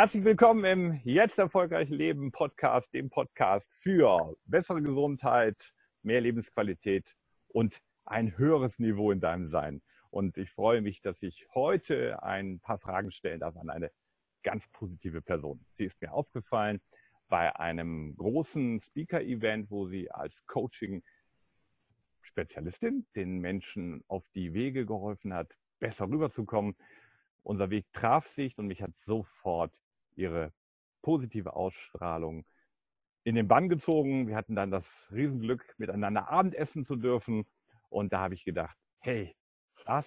Herzlich willkommen im Jetzt erfolgreich Leben Podcast, dem Podcast für bessere Gesundheit, mehr Lebensqualität und ein höheres Niveau in deinem Sein. Und ich freue mich, dass ich heute ein paar Fragen stellen darf an eine ganz positive Person. Sie ist mir aufgefallen bei einem großen Speaker-Event, wo sie als Coaching-Spezialistin den Menschen auf die Wege geholfen hat, besser rüberzukommen. Unser Weg traf sich und mich hat sofort ihre positive Ausstrahlung in den Bann gezogen. Wir hatten dann das Riesenglück, miteinander Abendessen zu dürfen. Und da habe ich gedacht, hey, das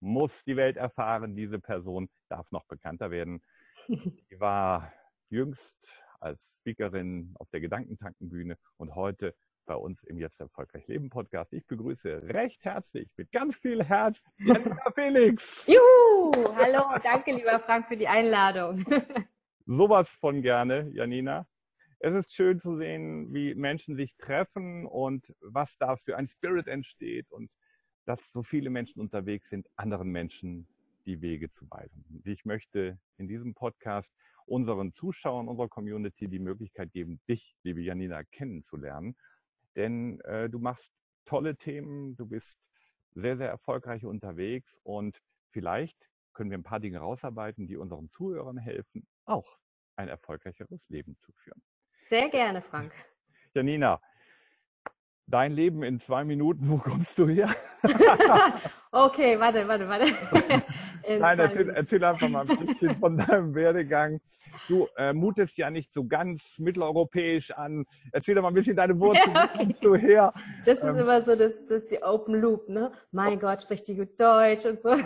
muss die Welt erfahren. Diese Person darf noch bekannter werden. Sie war jüngst als Speakerin auf der Gedankentankenbühne und heute bei uns im Jetzt erfolgreich Leben Podcast. Ich begrüße recht herzlich mit ganz viel Herz Janina Felix. Juhu, hallo, danke lieber Frank für die Einladung. Sowas von gerne, Janina. Es ist schön zu sehen, wie Menschen sich treffen und was da für ein Spirit entsteht und dass so viele Menschen unterwegs sind, anderen Menschen die Wege zu weisen. Ich möchte in diesem Podcast unseren Zuschauern, unserer Community die Möglichkeit geben, dich, liebe Janina, kennenzulernen. Denn äh, du machst tolle Themen, du bist sehr, sehr erfolgreich unterwegs und vielleicht können wir ein paar Dinge rausarbeiten, die unseren Zuhörern helfen, auch ein erfolgreicheres Leben zu führen. Sehr gerne, Frank. Janina, dein Leben in zwei Minuten, wo kommst du her? okay, warte, warte, warte. Nein, erzähl, erzähl, einfach mal ein bisschen von deinem Werdegang. Du äh, mutest ja nicht so ganz mitteleuropäisch an. Erzähl doch mal ein bisschen deine Wurzeln. Ja, okay. Wo kommst du her? Das ist ähm, immer so, das, das ist die Open Loop, ne? Mein oh. Gott, spricht die gut Deutsch und so.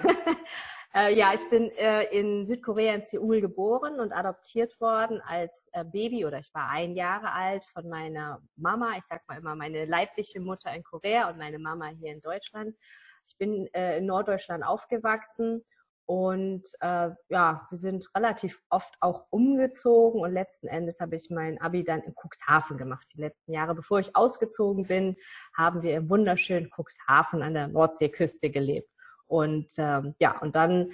Äh, ja, ich bin äh, in Südkorea in Seoul geboren und adoptiert worden als äh, Baby oder ich war ein Jahre alt von meiner Mama. Ich sag mal immer meine leibliche Mutter in Korea und meine Mama hier in Deutschland. Ich bin äh, in Norddeutschland aufgewachsen und äh, ja, wir sind relativ oft auch umgezogen und letzten Endes habe ich mein Abi dann in Cuxhaven gemacht. Die letzten Jahre, bevor ich ausgezogen bin, haben wir im wunderschönen Cuxhaven an der Nordseeküste gelebt. Und ähm, ja, und dann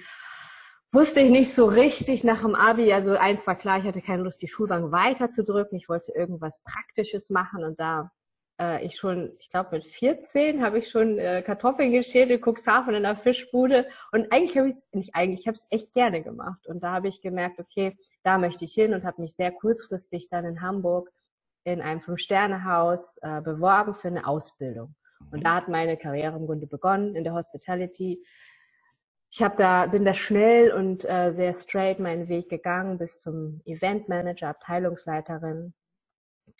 wusste ich nicht so richtig nach dem Abi, also eins war klar, ich hatte keine Lust, die Schulbank weiterzudrücken. Ich wollte irgendwas Praktisches machen und da äh, ich schon, ich glaube mit 14 habe ich schon äh, Kartoffeln geschält in Cuxhaven in der Fischbude und eigentlich habe ich nicht eigentlich, ich habe es echt gerne gemacht und da habe ich gemerkt, okay, da möchte ich hin und habe mich sehr kurzfristig dann in Hamburg in einem Fünf-Sterne-Haus äh, beworben für eine Ausbildung. Und da hat meine Karriere im Grunde begonnen in der Hospitality. Ich habe da bin da schnell und äh, sehr straight meinen Weg gegangen bis zum Event Manager, Abteilungsleiterin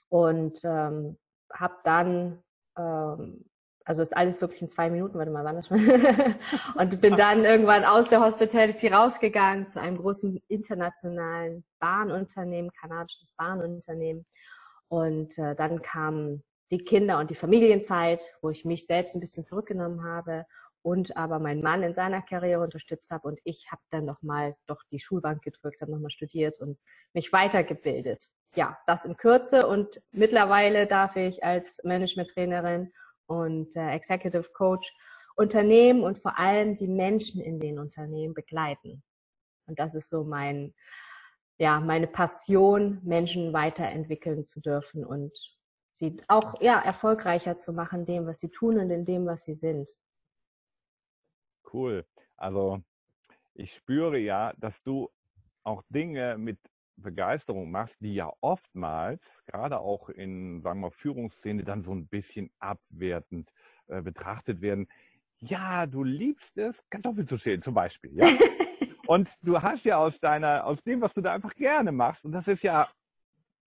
und ähm, habe dann ähm, also ist alles wirklich in zwei Minuten, warte mal, wann das und bin dann irgendwann aus der Hospitality rausgegangen zu einem großen internationalen Bahnunternehmen, kanadisches Bahnunternehmen. Und äh, dann kam die Kinder- und die Familienzeit, wo ich mich selbst ein bisschen zurückgenommen habe und aber meinen Mann in seiner Karriere unterstützt habe und ich habe dann nochmal doch die Schulbank gedrückt, habe nochmal studiert und mich weitergebildet. Ja, das in Kürze und mittlerweile darf ich als Management-Trainerin und äh, Executive Coach Unternehmen und vor allem die Menschen in den Unternehmen begleiten. Und das ist so mein, ja, meine Passion, Menschen weiterentwickeln zu dürfen und sie auch ja, erfolgreicher zu machen, in dem, was sie tun und in dem, was sie sind. Cool. Also ich spüre ja, dass du auch Dinge mit Begeisterung machst, die ja oftmals, gerade auch in, sagen wir, Führungsszene, dann so ein bisschen abwertend äh, betrachtet werden. Ja, du liebst es, Kartoffeln zu schälen zum Beispiel. Ja? und du hast ja aus deiner, aus dem, was du da einfach gerne machst, und das ist ja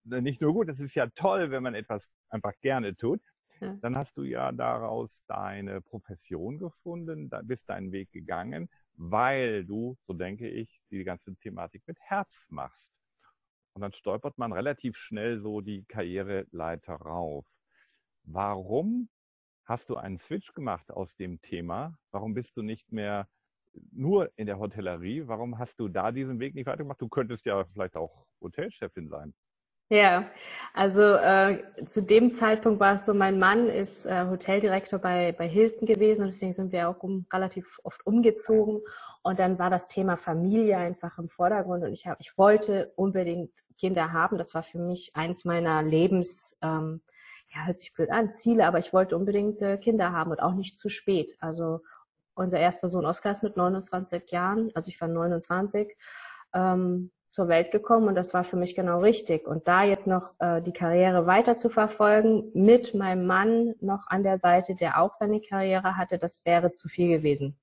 nicht nur gut, das ist ja toll, wenn man etwas einfach gerne tut. Ja. Dann hast du ja daraus deine Profession gefunden, da bist deinen Weg gegangen, weil du, so denke ich, die ganze Thematik mit Herz machst. Und dann stolpert man relativ schnell so die Karriereleiter rauf. Warum hast du einen Switch gemacht aus dem Thema? Warum bist du nicht mehr nur in der Hotellerie? Warum hast du da diesen Weg nicht weitergemacht? Du könntest ja vielleicht auch Hotelchefin sein. Ja, also äh, zu dem Zeitpunkt war es so, mein Mann ist äh, Hoteldirektor bei, bei Hilton gewesen und deswegen sind wir auch um, relativ oft umgezogen. Und dann war das Thema Familie einfach im Vordergrund und ich, hab, ich wollte unbedingt Kinder haben. Das war für mich eins meiner Lebens, ähm, ja, hört sich blöd an, Ziele, aber ich wollte unbedingt äh, Kinder haben und auch nicht zu spät. Also unser erster Sohn Oskar ist mit 29 Jahren, also ich war 29. Ähm, zur Welt gekommen und das war für mich genau richtig. Und da jetzt noch äh, die Karriere weiter zu verfolgen, mit meinem Mann noch an der Seite, der auch seine Karriere hatte, das wäre zu viel gewesen.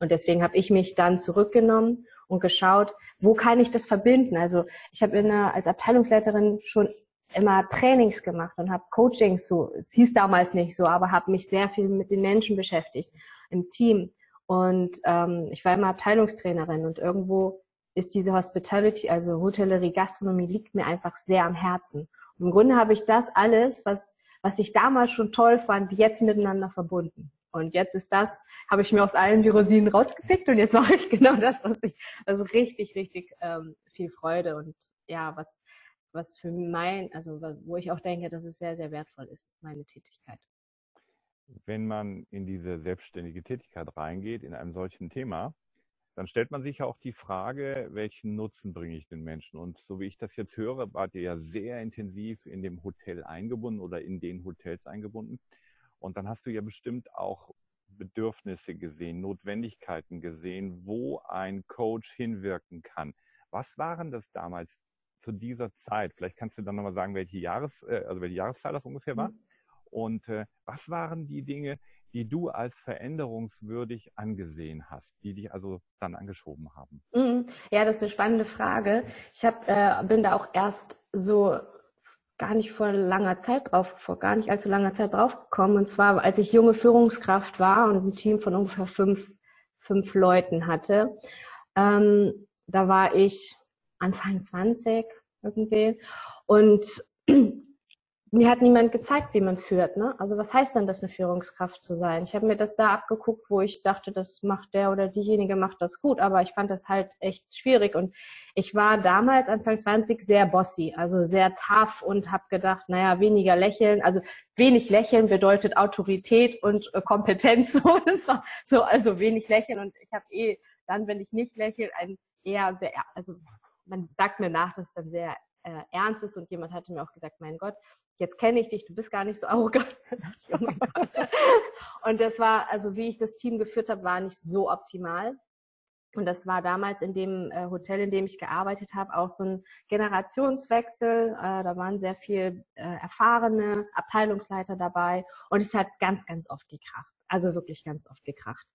Und deswegen habe ich mich dann zurückgenommen und geschaut, wo kann ich das verbinden? Also ich habe als Abteilungsleiterin schon immer Trainings gemacht und habe Coachings so, es hieß damals nicht so, aber habe mich sehr viel mit den Menschen beschäftigt im Team. Und ähm, ich war immer Abteilungstrainerin und irgendwo ist diese Hospitality, also Hotellerie, Gastronomie, liegt mir einfach sehr am Herzen. Und Im Grunde habe ich das alles, was, was ich damals schon toll fand, jetzt miteinander verbunden. Und jetzt ist das, habe ich mir aus allen die Rosinen rausgepickt und jetzt mache ich genau das, was ich, also richtig, richtig ähm, viel Freude und ja, was, was für mein, also wo ich auch denke, dass es sehr, sehr wertvoll ist, meine Tätigkeit. Wenn man in diese selbstständige Tätigkeit reingeht, in einem solchen Thema, dann stellt man sich ja auch die Frage, welchen Nutzen bringe ich den Menschen? Und so wie ich das jetzt höre, wart ihr ja sehr intensiv in dem Hotel eingebunden oder in den Hotels eingebunden. Und dann hast du ja bestimmt auch Bedürfnisse gesehen, Notwendigkeiten gesehen, wo ein Coach hinwirken kann. Was waren das damals zu dieser Zeit? Vielleicht kannst du dann nochmal sagen, welche Jahres, äh, also welche Jahreszahl das ungefähr war. Mhm. Und äh, was waren die Dinge, die du als veränderungswürdig angesehen hast, die dich also dann angeschoben haben? Mhm. Ja, das ist eine spannende Frage. Ich hab, äh, bin da auch erst so gar nicht vor langer Zeit drauf, vor gar nicht allzu langer Zeit draufgekommen. Und zwar, als ich junge Führungskraft war und ein Team von ungefähr fünf, fünf Leuten hatte. Ähm, da war ich Anfang 20 irgendwie. Und mir hat niemand gezeigt, wie man führt. Ne? Also was heißt denn das, eine Führungskraft zu sein? Ich habe mir das da abgeguckt, wo ich dachte, das macht der oder diejenige macht das gut, aber ich fand das halt echt schwierig. Und ich war damals, Anfang 20, sehr bossy, also sehr tough und habe gedacht, naja, weniger lächeln. Also wenig lächeln bedeutet Autorität und äh, Kompetenz. So, das war so, also wenig lächeln. Und ich habe eh dann, wenn ich nicht lächle, ein eher sehr, also man sagt mir nach, dass dann sehr äh, ernst ist und jemand hatte mir auch gesagt, mein Gott, jetzt kenne ich dich, du bist gar nicht so arrogant. und das war, also wie ich das Team geführt habe, war nicht so optimal. Und das war damals in dem äh, Hotel, in dem ich gearbeitet habe, auch so ein Generationswechsel. Äh, da waren sehr viel äh, erfahrene Abteilungsleiter dabei und es hat ganz, ganz oft gekracht. Also wirklich ganz oft gekracht.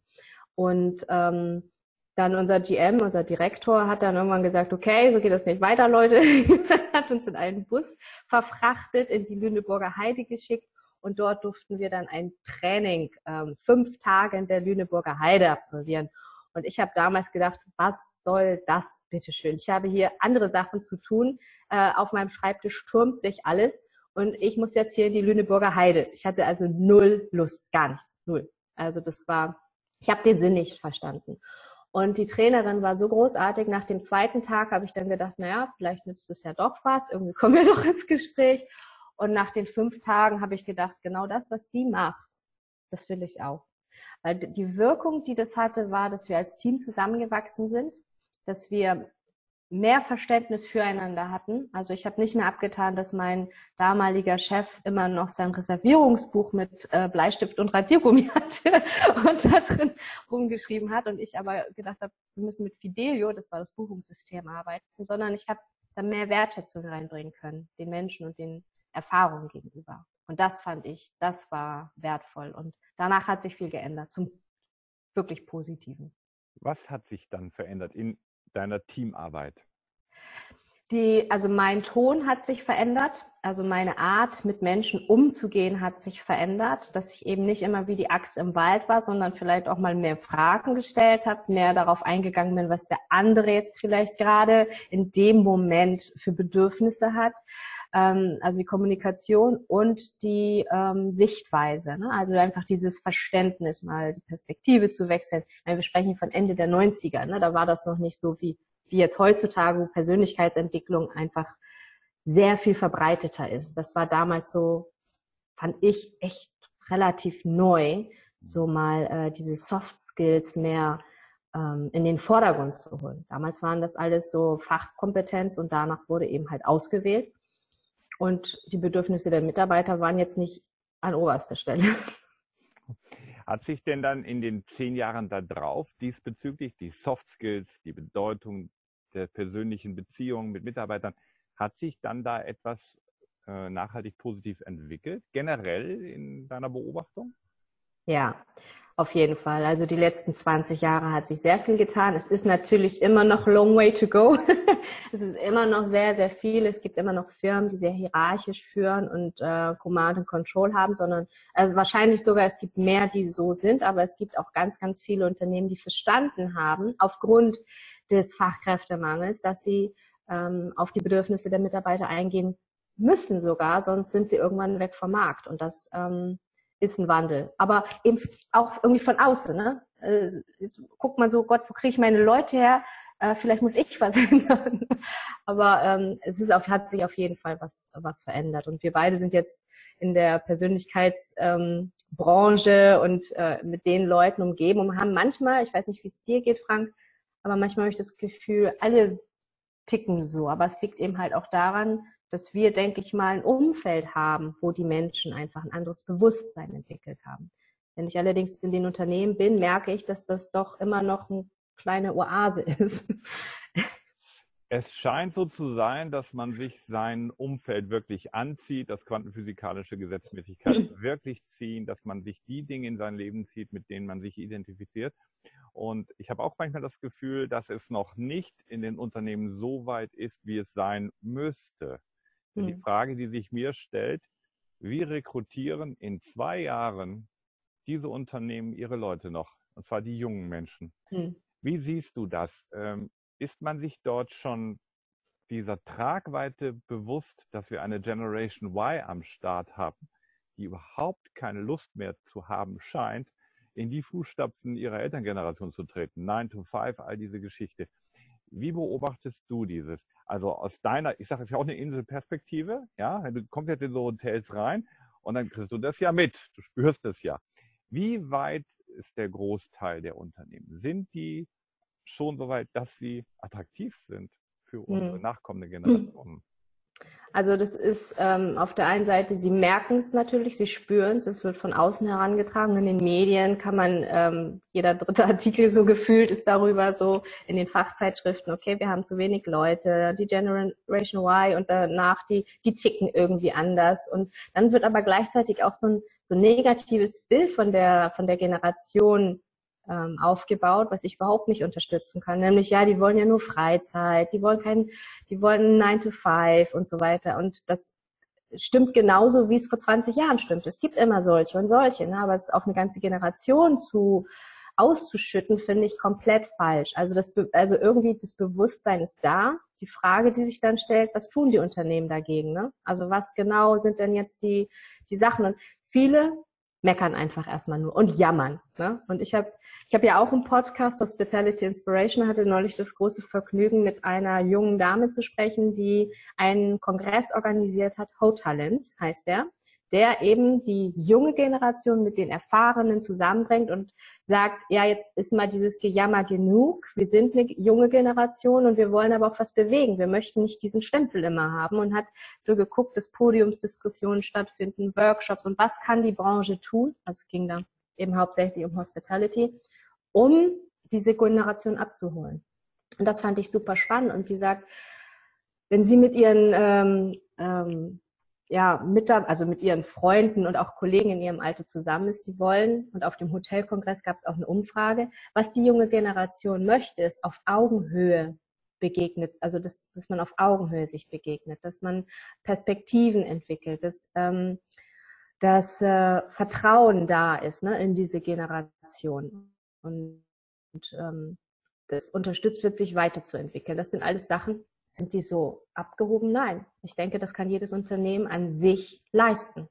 Und ähm, dann unser GM, unser Direktor, hat dann irgendwann gesagt, okay, so geht das nicht weiter, Leute. hat uns in einen Bus verfrachtet, in die Lüneburger Heide geschickt und dort durften wir dann ein Training ähm, fünf Tage in der Lüneburger Heide absolvieren. Und ich habe damals gedacht, was soll das bitteschön? Ich habe hier andere Sachen zu tun. Äh, auf meinem Schreibtisch turmt sich alles und ich muss jetzt hier in die Lüneburger Heide. Ich hatte also null Lust, gar nicht, null. Also das war, ich habe den Sinn nicht verstanden. Und die Trainerin war so großartig. Nach dem zweiten Tag habe ich dann gedacht, naja, vielleicht nützt es ja doch was. Irgendwie kommen wir doch ins Gespräch. Und nach den fünf Tagen habe ich gedacht, genau das, was die macht, das will ich auch. Weil die Wirkung, die das hatte, war, dass wir als Team zusammengewachsen sind, dass wir mehr Verständnis füreinander hatten. Also ich habe nicht mehr abgetan, dass mein damaliger Chef immer noch sein Reservierungsbuch mit äh, Bleistift und Radiergummi hatte und da drin rumgeschrieben hat und ich aber gedacht habe, wir müssen mit Fidelio, das war das Buchungssystem, arbeiten, sondern ich habe da mehr Wertschätzung reinbringen können, den Menschen und den Erfahrungen gegenüber. Und das fand ich, das war wertvoll. Und danach hat sich viel geändert, zum wirklich Positiven. Was hat sich dann verändert in deiner Teamarbeit? Die, also mein Ton hat sich verändert, also meine Art, mit Menschen umzugehen, hat sich verändert, dass ich eben nicht immer wie die Axt im Wald war, sondern vielleicht auch mal mehr Fragen gestellt habe, mehr darauf eingegangen bin, was der andere jetzt vielleicht gerade in dem Moment für Bedürfnisse hat ähm, also die Kommunikation und die ähm, Sichtweise. Ne? Also einfach dieses Verständnis, mal die Perspektive zu wechseln. Meine, wir sprechen von Ende der 90er, ne? da war das noch nicht so wie, wie jetzt heutzutage, wo Persönlichkeitsentwicklung einfach sehr viel verbreiteter ist. Das war damals so, fand ich echt relativ neu, so mal äh, diese Soft Skills mehr ähm, in den Vordergrund zu holen. Damals waren das alles so Fachkompetenz und danach wurde eben halt ausgewählt. Und die Bedürfnisse der Mitarbeiter waren jetzt nicht an oberster Stelle. Hat sich denn dann in den zehn Jahren da drauf diesbezüglich die Soft Skills, die Bedeutung der persönlichen Beziehungen mit Mitarbeitern, hat sich dann da etwas äh, nachhaltig positiv entwickelt, generell in deiner Beobachtung? Ja, auf jeden Fall. Also die letzten 20 Jahre hat sich sehr viel getan. Es ist natürlich immer noch long way to go. es ist immer noch sehr, sehr viel. Es gibt immer noch Firmen, die sehr hierarchisch führen und äh, Command and Control haben, sondern also wahrscheinlich sogar es gibt mehr, die so sind, aber es gibt auch ganz, ganz viele Unternehmen, die verstanden haben, aufgrund des Fachkräftemangels, dass sie ähm, auf die Bedürfnisse der Mitarbeiter eingehen müssen sogar, sonst sind sie irgendwann weg vom Markt. Und das ähm, ist ein Wandel. Aber eben auch irgendwie von außen. Ne? Äh, guckt man so, Gott, wo kriege ich meine Leute her? Äh, vielleicht muss ich was ändern. Aber ähm, es ist auf, hat sich auf jeden Fall was, was verändert. Und wir beide sind jetzt in der Persönlichkeitsbranche ähm, und äh, mit den Leuten umgeben und haben manchmal, ich weiß nicht, wie es dir geht, Frank, aber manchmal habe ich das Gefühl, alle ticken so. Aber es liegt eben halt auch daran, dass wir, denke ich mal, ein Umfeld haben, wo die Menschen einfach ein anderes Bewusstsein entwickelt haben. Wenn ich allerdings in den Unternehmen bin, merke ich, dass das doch immer noch eine kleine Oase ist. Es scheint so zu sein, dass man sich sein Umfeld wirklich anzieht, dass quantenphysikalische Gesetzmäßigkeiten wirklich ziehen, dass man sich die Dinge in sein Leben zieht, mit denen man sich identifiziert. Und ich habe auch manchmal das Gefühl, dass es noch nicht in den Unternehmen so weit ist, wie es sein müsste. Hm. Die Frage, die sich mir stellt, wie rekrutieren in zwei Jahren diese Unternehmen ihre Leute noch? Und zwar die jungen Menschen. Hm. Wie siehst du das? Ähm, ist man sich dort schon dieser Tragweite bewusst, dass wir eine Generation Y am Start haben, die überhaupt keine Lust mehr zu haben scheint, in die Fußstapfen ihrer Elterngeneration zu treten? 9 to 5, all diese Geschichte. Wie beobachtest du dieses? Also aus deiner, ich sage es ja auch eine Inselperspektive, ja, du kommst jetzt in so Hotels rein und dann kriegst du das ja mit, du spürst es ja. Wie weit ist der Großteil der Unternehmen? Sind die schon so weit, dass sie attraktiv sind für unsere hm. nachkommende Generation? Also das ist ähm, auf der einen Seite, sie merken es natürlich, sie spüren es, es wird von außen herangetragen. In den Medien kann man, ähm, jeder dritte Artikel so gefühlt ist darüber so in den Fachzeitschriften, okay, wir haben zu wenig Leute, die Generation Y und danach die, die ticken irgendwie anders. Und dann wird aber gleichzeitig auch so ein, so ein negatives Bild von der, von der Generation ähm, aufgebaut, was ich überhaupt nicht unterstützen kann. Nämlich, ja, die wollen ja nur Freizeit, die wollen kein, die wollen 9 to 5 und so weiter. Und das stimmt genauso, wie es vor 20 Jahren stimmt. Es gibt immer solche und solche, ne? aber es auf eine ganze Generation zu auszuschütten, finde ich komplett falsch. Also das, also irgendwie das Bewusstsein ist da. Die Frage, die sich dann stellt, was tun die Unternehmen dagegen? Ne? Also was genau sind denn jetzt die, die Sachen? Und viele meckern einfach erstmal nur und jammern. Ne? Und ich habe ich hab ja auch einen Podcast, Hospitality Inspiration, hatte neulich das große Vergnügen, mit einer jungen Dame zu sprechen, die einen Kongress organisiert hat, Hotalents heißt der der eben die junge Generation mit den Erfahrenen zusammenbringt und sagt, ja, jetzt ist mal dieses Gejammer genug. Wir sind eine junge Generation und wir wollen aber auch was bewegen. Wir möchten nicht diesen Stempel immer haben und hat so geguckt, dass Podiumsdiskussionen stattfinden, Workshops und was kann die Branche tun? Also es ging da eben hauptsächlich um Hospitality, um diese Generation abzuholen. Und das fand ich super spannend. Und sie sagt, wenn sie mit ihren ähm, ähm, ja, mit, also mit ihren Freunden und auch Kollegen in ihrem Alter zusammen ist, die wollen, und auf dem Hotelkongress gab es auch eine Umfrage, was die junge Generation möchte, ist auf Augenhöhe begegnet, also dass, dass man auf Augenhöhe sich begegnet, dass man Perspektiven entwickelt, dass, ähm, dass äh, Vertrauen da ist ne, in diese Generation. Und, und ähm, das unterstützt wird, sich weiterzuentwickeln. Das sind alles Sachen, sind die so abgehoben? Nein. Ich denke, das kann jedes Unternehmen an sich leisten.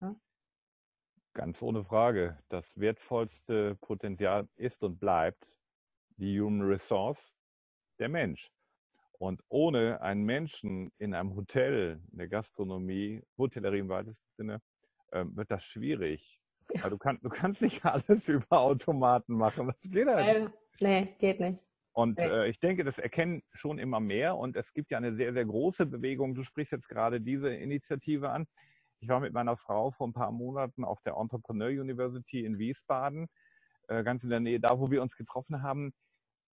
Ja? Ganz ohne Frage. Das wertvollste Potenzial ist und bleibt die Human Resource, der Mensch. Und ohne einen Menschen in einem Hotel, in der Gastronomie, Hotellerie im weitesten Sinne, äh, wird das schwierig. Ja. Du, kann, du kannst nicht alles über Automaten machen. Das geht halt. Äh, nee, geht nicht. Und äh, ich denke, das erkennen schon immer mehr. Und es gibt ja eine sehr, sehr große Bewegung. Du sprichst jetzt gerade diese Initiative an. Ich war mit meiner Frau vor ein paar Monaten auf der Entrepreneur University in Wiesbaden, äh, ganz in der Nähe da, wo wir uns getroffen haben.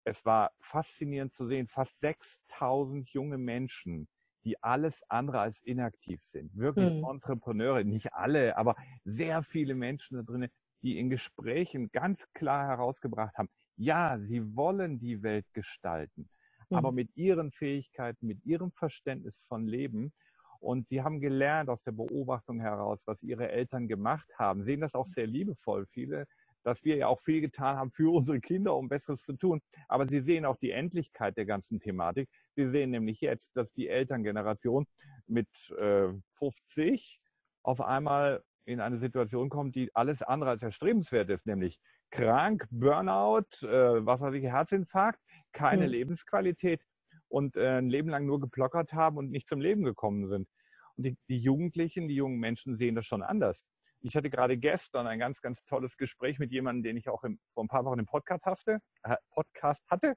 Es war faszinierend zu sehen, fast 6000 junge Menschen, die alles andere als inaktiv sind. Wirklich hm. Entrepreneure, nicht alle, aber sehr viele Menschen da drin, die in Gesprächen ganz klar herausgebracht haben, ja, sie wollen die Welt gestalten, mhm. aber mit ihren Fähigkeiten, mit ihrem Verständnis von Leben. Und sie haben gelernt aus der Beobachtung heraus, was ihre Eltern gemacht haben, sehen das auch sehr liebevoll. Viele, dass wir ja auch viel getan haben für unsere Kinder, um Besseres zu tun. Aber sie sehen auch die Endlichkeit der ganzen Thematik. Sie sehen nämlich jetzt, dass die Elterngeneration mit äh, 50 auf einmal in eine Situation kommt, die alles andere als erstrebenswert ist, nämlich krank, Burnout, äh, was weiß ich, Herzinfarkt, keine mhm. Lebensqualität und äh, ein Leben lang nur geplockert haben und nicht zum Leben gekommen sind. Und die, die Jugendlichen, die jungen Menschen sehen das schon anders. Ich hatte gerade gestern ein ganz, ganz tolles Gespräch mit jemandem, den ich auch im, vor ein paar Wochen im Podcast hatte. Äh, Podcast hatte.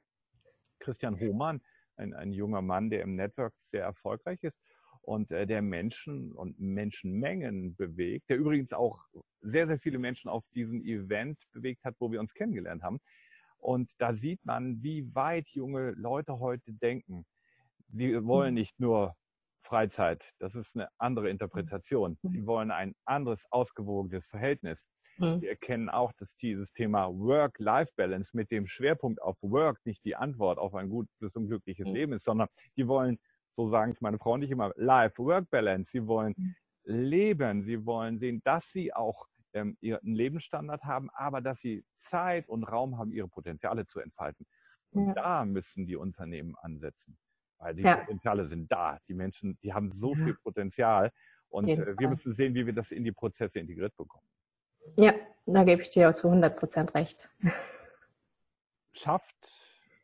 Christian Hohmann, ein, ein junger Mann, der im Network sehr erfolgreich ist und äh, der Menschen und Menschenmengen bewegt, der übrigens auch sehr, sehr viele Menschen auf diesen Event bewegt hat, wo wir uns kennengelernt haben. Und da sieht man, wie weit junge Leute heute denken. Sie wollen mhm. nicht nur Freizeit, das ist eine andere Interpretation. Mhm. Sie wollen ein anderes, ausgewogenes Verhältnis. Mhm. Sie erkennen auch, dass dieses Thema Work-Life-Balance mit dem Schwerpunkt auf Work nicht die Antwort auf ein gutes und glückliches Leben ist, sondern die wollen so sagen es meine Frau nicht immer, Life-Work-Balance. Sie wollen mhm. leben, sie wollen sehen, dass sie auch ähm, ihren Lebensstandard haben, aber dass sie Zeit und Raum haben, ihre Potenziale zu entfalten. Und ja. da müssen die Unternehmen ansetzen, weil die ja. Potenziale sind da. Die Menschen, die haben so ja. viel Potenzial und äh, wir müssen sehen, wie wir das in die Prozesse integriert bekommen. Ja, da gebe ich dir zu 100 Prozent recht. Schafft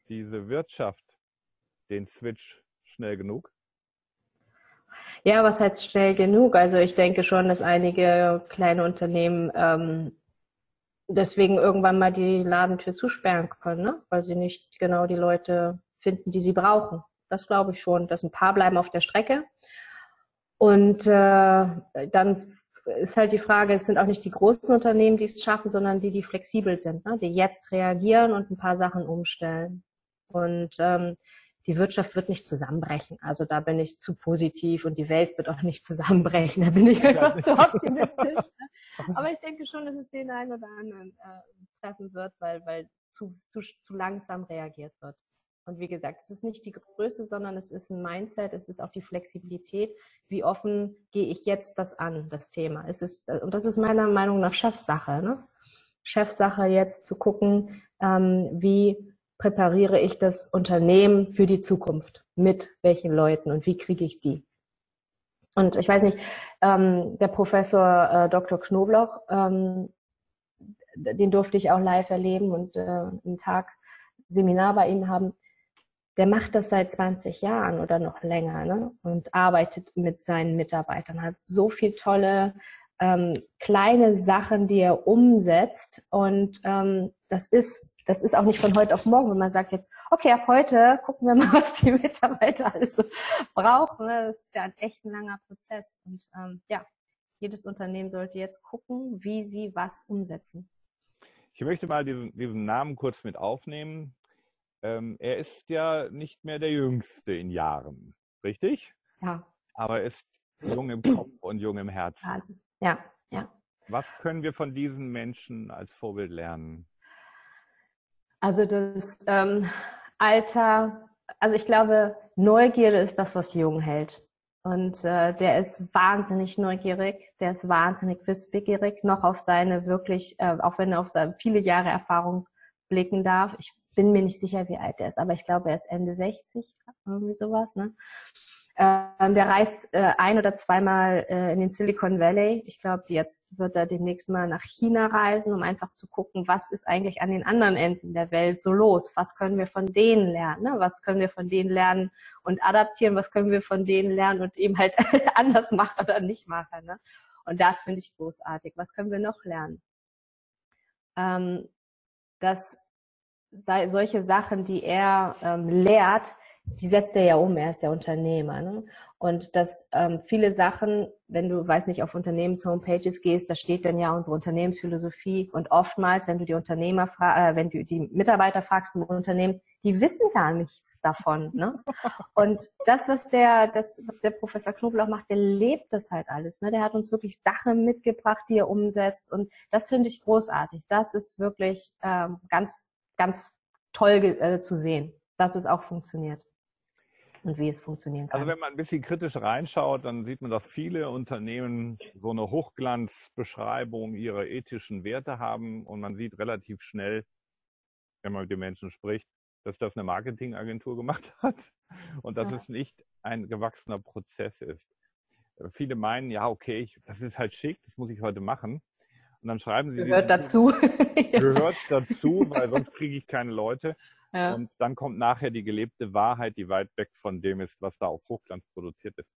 diese Wirtschaft den Switch schnell genug? Ja, was heißt schnell genug? Also ich denke schon, dass einige kleine Unternehmen ähm, deswegen irgendwann mal die Ladentür zusperren können, ne? weil sie nicht genau die Leute finden, die sie brauchen. Das glaube ich schon, dass ein paar bleiben auf der Strecke. Und äh, dann ist halt die Frage, es sind auch nicht die großen Unternehmen, die es schaffen, sondern die, die flexibel sind, ne? die jetzt reagieren und ein paar Sachen umstellen. Und ähm, die Wirtschaft wird nicht zusammenbrechen. Also da bin ich zu positiv und die Welt wird auch nicht zusammenbrechen. Da bin ich einfach zu optimistisch. Ne? Aber ich denke schon, dass es den einen oder anderen äh, treffen wird, weil, weil zu, zu, zu langsam reagiert wird. Und wie gesagt, es ist nicht die Größe, sondern es ist ein Mindset, es ist auch die Flexibilität. Wie offen gehe ich jetzt das an, das Thema? Es ist, äh, und das ist meiner Meinung nach Chefsache. Ne? Chefsache jetzt zu gucken, ähm, wie präpariere ich das Unternehmen für die Zukunft? Mit welchen Leuten und wie kriege ich die? Und ich weiß nicht, ähm, der Professor äh, Dr. Knobloch, ähm, den durfte ich auch live erleben und äh, einen Tag Seminar bei ihm haben. Der macht das seit 20 Jahren oder noch länger ne? und arbeitet mit seinen Mitarbeitern, hat so viel tolle ähm, kleine Sachen, die er umsetzt. Und ähm, das ist das ist auch nicht von heute auf morgen, wenn man sagt jetzt, okay, ab heute gucken wir mal, was die Mitarbeiter alles so brauchen. Das ist ja ein echt ein langer Prozess. Und ähm, ja, jedes Unternehmen sollte jetzt gucken, wie sie was umsetzen. Ich möchte mal diesen, diesen Namen kurz mit aufnehmen. Ähm, er ist ja nicht mehr der Jüngste in Jahren, richtig? Ja. Aber er ist jung im Kopf und jung im Herzen. Also, ja, ja. Was können wir von diesen Menschen als Vorbild lernen? Also das ähm, Alter, also ich glaube, Neugierde ist das, was jung hält. Und äh, der ist wahnsinnig neugierig, der ist wahnsinnig wissbegierig, noch auf seine wirklich, äh, auch wenn er auf seine viele Jahre Erfahrung blicken darf. Ich bin mir nicht sicher, wie alt er ist, aber ich glaube, er ist Ende 60, irgendwie sowas. Ne? Ähm, der reist äh, ein oder zweimal äh, in den Silicon Valley. Ich glaube, jetzt wird er demnächst mal nach China reisen, um einfach zu gucken, was ist eigentlich an den anderen Enden der Welt so los? Was können wir von denen lernen? Ne? Was können wir von denen lernen und adaptieren? Was können wir von denen lernen und eben halt anders machen oder nicht machen? Ne? Und das finde ich großartig. Was können wir noch lernen? Ähm, dass solche Sachen, die er ähm, lehrt, die setzt er ja um, er ist ja Unternehmer. Ne? Und dass ähm, viele Sachen, wenn du, weiß nicht, auf Unternehmens-Homepages gehst, da steht dann ja unsere Unternehmensphilosophie. Und oftmals, wenn du die Unternehmer, äh, wenn du die Mitarbeiter fragst im Unternehmen, die wissen gar nichts davon. Ne? Und das, was der, das, was der Professor Knoblauch macht, der lebt das halt alles. Ne? Der hat uns wirklich Sachen mitgebracht, die er umsetzt. Und das finde ich großartig. Das ist wirklich ähm, ganz, ganz toll äh, zu sehen, dass es auch funktioniert und wie es funktionieren kann. Also wenn man ein bisschen kritisch reinschaut, dann sieht man, dass viele Unternehmen so eine Hochglanzbeschreibung ihrer ethischen Werte haben und man sieht relativ schnell, wenn man mit den Menschen spricht, dass das eine Marketingagentur gemacht hat und dass ja. es nicht ein gewachsener Prozess ist. Viele meinen, ja, okay, ich, das ist halt schick, das muss ich heute machen. Und dann schreiben sie. Gehört dazu. Gehört dazu, weil sonst kriege ich keine Leute. Ja. Und dann kommt nachher die gelebte Wahrheit, die weit weg von dem ist, was da auf Hochglanz produziert ist.